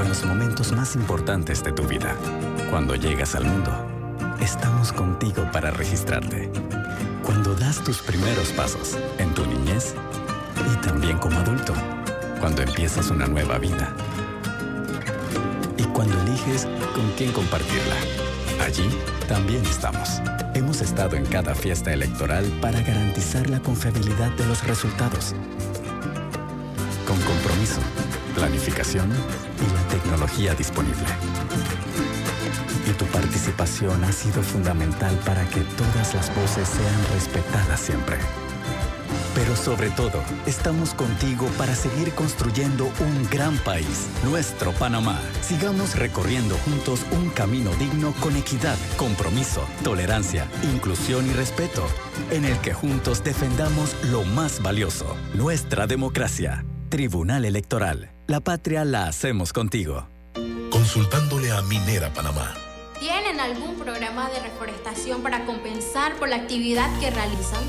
en los momentos más importantes de tu vida. Cuando llegas al mundo, estamos contigo para registrarte. Cuando das tus primeros pasos en tu niñez y también como adulto. Cuando empiezas una nueva vida. Y cuando eliges con quién compartirla. Allí también estamos. Hemos estado en cada fiesta electoral para garantizar la confiabilidad de los resultados. Con compromiso planificación y la tecnología disponible. Y tu participación ha sido fundamental para que todas las voces sean respetadas siempre. Pero sobre todo, estamos contigo para seguir construyendo un gran país, nuestro Panamá. Sigamos recorriendo juntos un camino digno con equidad, compromiso, tolerancia, inclusión y respeto, en el que juntos defendamos lo más valioso, nuestra democracia. Tribunal Electoral. La patria la hacemos contigo. Consultándole a Minera Panamá. ¿Tienen algún programa de reforestación para compensar por la actividad que realizan?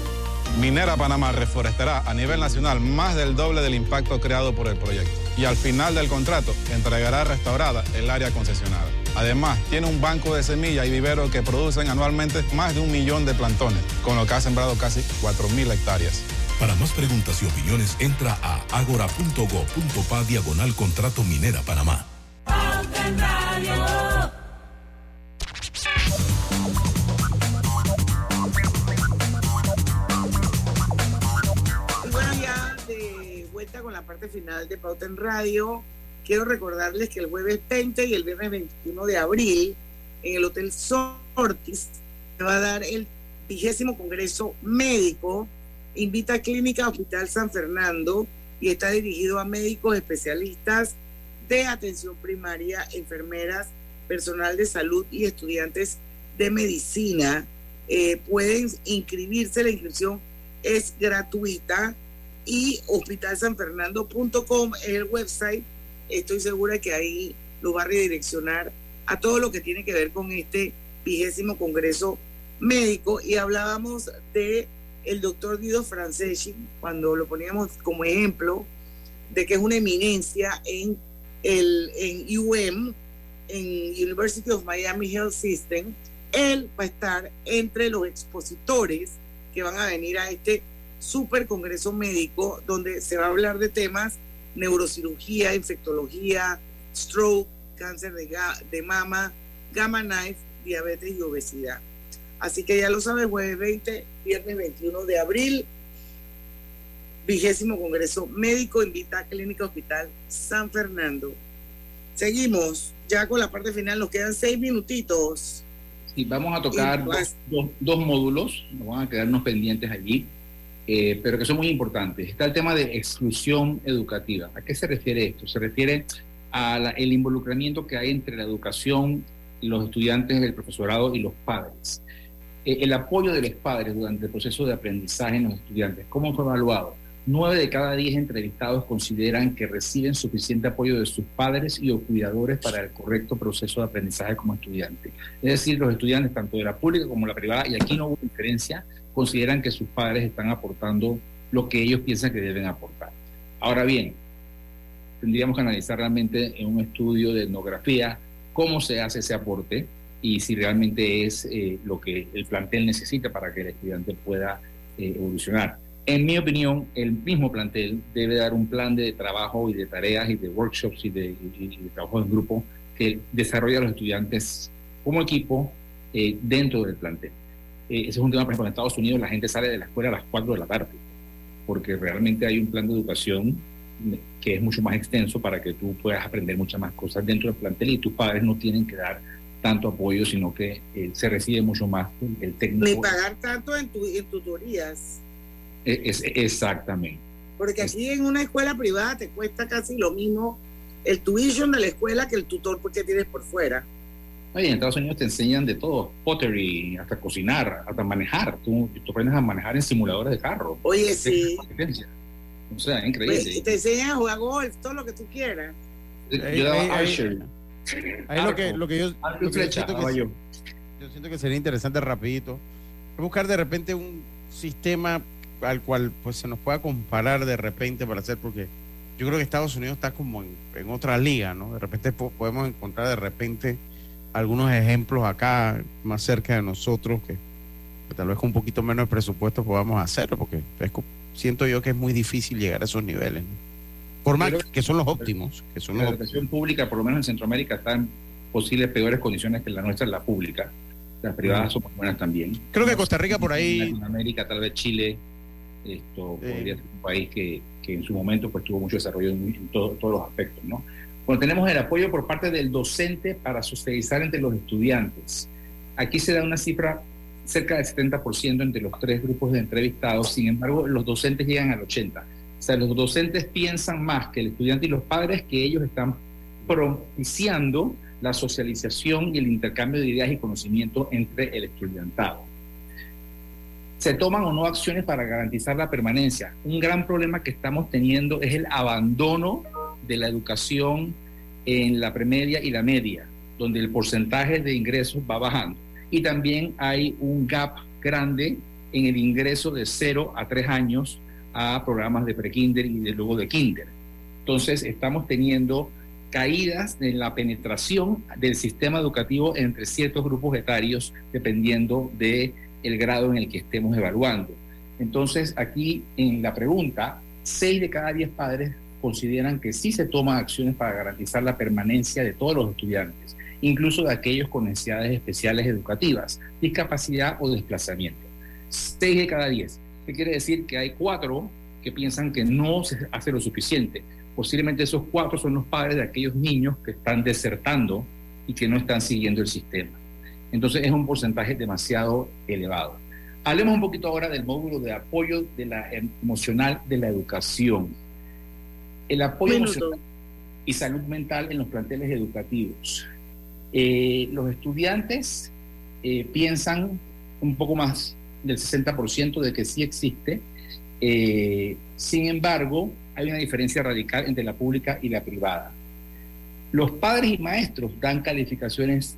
Minera Panamá reforestará a nivel nacional más del doble del impacto creado por el proyecto. Y al final del contrato entregará restaurada el área concesionada. Además, tiene un banco de semillas y viveros que producen anualmente más de un millón de plantones, con lo que ha sembrado casi 4.000 hectáreas. Para más preguntas y opiniones, entra a agora.go.pa diagonal contrato minera Panamá. Vuelta con la parte final de Pauta en Radio, quiero recordarles que el jueves 20 y el viernes 21 de abril, en el Hotel Sortis, se va a dar el vigésimo Congreso Médico. Invita a Clínica Hospital San Fernando y está dirigido a médicos especialistas de atención primaria, enfermeras, personal de salud y estudiantes de medicina. Eh, pueden inscribirse, la inscripción es gratuita y hospitalsanfernando.com es el website. Estoy segura que ahí lo va a redireccionar a todo lo que tiene que ver con este vigésimo Congreso Médico y hablábamos de el doctor Guido Franceschi, cuando lo poníamos como ejemplo de que es una eminencia en, el, en UM, en University of Miami Health System, él va a estar entre los expositores que van a venir a este super congreso médico donde se va a hablar de temas neurocirugía, infectología, stroke, cáncer de, de mama, gamma knife, diabetes y obesidad. Así que ya lo sabes, jueves 20, viernes 21 de abril, vigésimo Congreso Médico invita a Clínica Hospital San Fernando. Seguimos ya con la parte final, nos quedan seis minutitos. Sí, vamos a tocar pues, dos, módulos, nos van a quedarnos pendientes allí, eh, pero que son muy importantes. Está el tema de exclusión educativa. ¿A qué se refiere esto? Se refiere al involucramiento que hay entre la educación, los estudiantes, el profesorado y los padres. Eh, el apoyo de los padres durante el proceso de aprendizaje en los estudiantes, ¿cómo fue evaluado? Nueve de cada diez entrevistados consideran que reciben suficiente apoyo de sus padres y o cuidadores para el correcto proceso de aprendizaje como estudiante. Es decir, los estudiantes, tanto de la pública como la privada, y aquí no hubo diferencia, consideran que sus padres están aportando lo que ellos piensan que deben aportar. Ahora bien, tendríamos que analizar realmente en un estudio de etnografía cómo se hace ese aporte y si realmente es eh, lo que el plantel necesita para que el estudiante pueda eh, evolucionar. En mi opinión, el mismo plantel debe dar un plan de trabajo y de tareas y de workshops y de, trabajo en grupo que desarrolla a los estudiantes como equipo eh, dentro del plantel. Ese es un tema, por ejemplo, en Estados Unidos la gente sale de la escuela a las 4 de la tarde, porque realmente hay un plan de educación que es mucho más extenso para que tú puedas aprender muchas más cosas dentro del plantel y tus padres no tienen que dar tanto apoyo, sino que eh, se recibe mucho más el técnico. Ni pagar tanto en, tutorías. E, es, exactamente. Porque aquí en una escuela privada te cuesta casi lo mismo el tuition de la escuela que el tutor porque tienes por fuera. Oye, en Estados Unidos te enseñan de todo, pottery, hasta cocinar, hasta manejar. Tú, tú aprendes a manejar en simuladores de carro. Oye, sí. O sea, increíble. Pues, te enseñan a jugar golf, todo lo que tú quieras. Yo daba Archer. Ahí lo que, lo que yo, yo, siento que, yo. siento que sería interesante rapidito buscar de repente un sistema al cual pues se nos pueda comparar de repente para hacer porque yo creo que Estados Unidos está como en, otra liga, ¿no? De repente podemos encontrar de repente algunos ejemplos acá más cerca de nosotros que, tal vez con un poquito menos de presupuesto podamos hacerlo porque siento yo que es muy difícil llegar a esos niveles. Por más que son los óptimos. Que son la educación pública, por lo menos en Centroamérica, está en posibles peores condiciones que la nuestra, la pública. Las privadas son buenas también. Creo que Costa Rica por ahí. En Latinoamérica, tal vez Chile, esto podría ser un país que, que, en su momento pues tuvo mucho desarrollo en, todos los aspectos, ¿no? Bueno, tenemos el apoyo por parte del docente para socializar entre los estudiantes. Aquí se da una cifra cerca del 70% entre los tres grupos de entrevistados, sin embargo, los docentes llegan al 80%. O sea, los docentes piensan más que el estudiante y los padres que ellos están propiciando la socialización y el intercambio de ideas y conocimiento entre el estudiantado. ¿Se toman o no acciones para garantizar la permanencia? Un gran problema que estamos teniendo es el abandono de la educación en la premedia y la media, donde el porcentaje de ingresos va bajando. Y también hay un gap grande en el ingreso de 0 a 3 años a programas de prekinder y luego de kinder. Entonces, estamos teniendo caídas en la penetración del sistema educativo entre ciertos grupos etarios dependiendo de el grado en el que estemos evaluando. Entonces, aquí en la pregunta, 6 de cada 10 padres consideran que sí se toman acciones para garantizar la permanencia de todos los estudiantes, incluso de aquellos con necesidades especiales educativas, discapacidad o desplazamiento. 6 de cada 10. ¿Qué quiere decir? Que hay cuatro que piensan que no se hace lo suficiente. Posiblemente esos cuatro son los padres de aquellos niños que están desertando y que no están siguiendo el sistema. Entonces es un porcentaje demasiado elevado. Hablemos un poquito ahora del módulo de apoyo de la emocional de la educación. El apoyo emocional y salud mental en los planteles educativos. Eh, los estudiantes eh, piensan un poco más del 60% de que sí existe. Eh, sin embargo, hay una diferencia radical entre la pública y la privada. Los padres y maestros dan calificaciones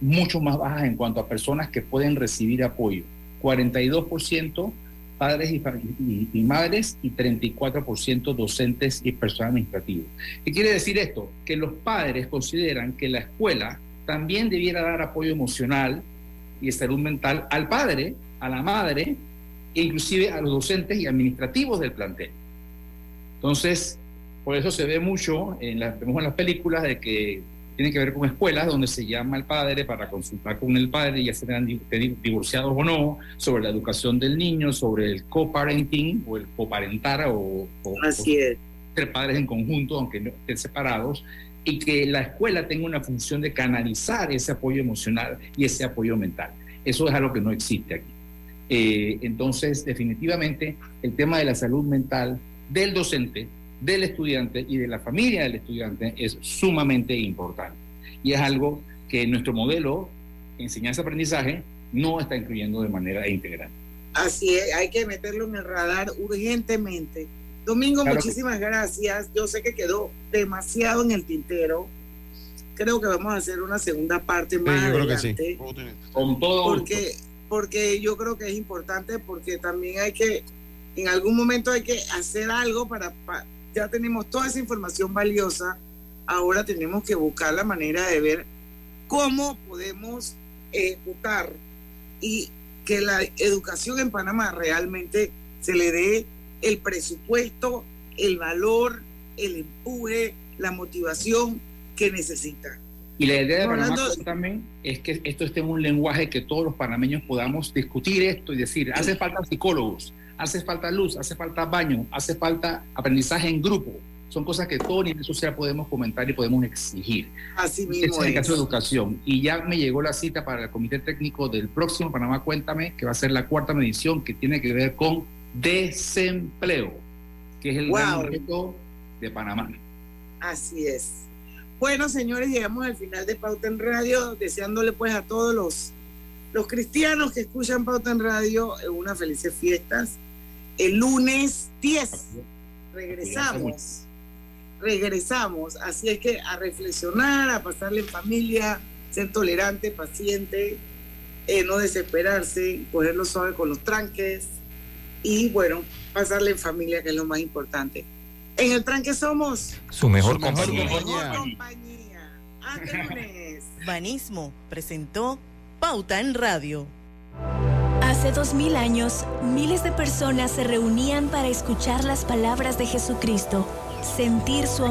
mucho más bajas en cuanto a personas que pueden recibir apoyo. 42% padres y, madres y 34% docentes y personal administrativo. ¿Qué quiere decir esto? Que los padres consideran que la escuela también debiera dar apoyo emocional y salud mental al padre, a la madre e inclusive a los docentes y administrativos del plantel. Entonces, por eso se ve mucho, en las, vemos en las películas, de que tiene que ver con escuelas donde se llama al padre para consultar con el padre, ya sean divorciados o no, sobre la educación del niño, sobre el coparenting o el coparentar o, Así es. ser padres en conjunto, aunque no estén separados, y que la escuela tenga una función de canalizar ese apoyo emocional y ese apoyo mental. Eso es algo que no existe aquí. Eh, entonces, definitivamente, el tema de la salud mental del docente, del estudiante y de la familia del estudiante es sumamente importante. Y es algo que nuestro modelo enseñanza-aprendizaje no está incluyendo de manera integral. Así es, hay que meterlo en el radar urgentemente. Domingo, muchísimas gracias. Yo sé que quedó demasiado en el tintero. Creo que vamos a hacer una segunda parte más yo creo adelante. que sí. Con todo porque, porque yo creo que es importante porque también hay que, en algún momento hay que hacer algo para, pa- ya tenemos toda esa información valiosa, ahora tenemos que buscar la manera de ver cómo podemos ejecutar y que la educación en Panamá realmente se le dé el presupuesto, el valor, el empuje, la motivación que necesita. Y la idea de Panamá Hablando- también es que esto esté en un lenguaje que todos los panameños podamos discutir esto y decir, hace falta psicólogos, hace falta luz, hace falta baño, hace falta aprendizaje en grupo. Son cosas que todo nivel social podemos comentar y podemos exigir. Así mismo es caso de educación. Y ya me llegó la cita para el comité técnico del próximo Panamá Cuéntame, que va a ser la cuarta medición que tiene que ver con desempleo, que es el Wow. gran reto de Panamá. Así es. Bueno, señores, llegamos al final de Pauta en Radio, deseándole pues a todos los, los cristianos que escuchan Pauta en Radio eh, unas felices fiestas. El lunes 10 regresamos. Regresamos. Así es que a reflexionar, a pasarle en familia, ser tolerante, paciente, eh, no desesperarse, cogerlo suave con los tranques y bueno, pasarle en familia, que es lo más importante. En el tranque somos Su mejor Su mejor compañía. compañía. compañía. *laughs* Banismo presentó Pauta en Radio. Hace dos mil años, miles de personas se reunían para escuchar las palabras de Jesucristo, sentir su amor.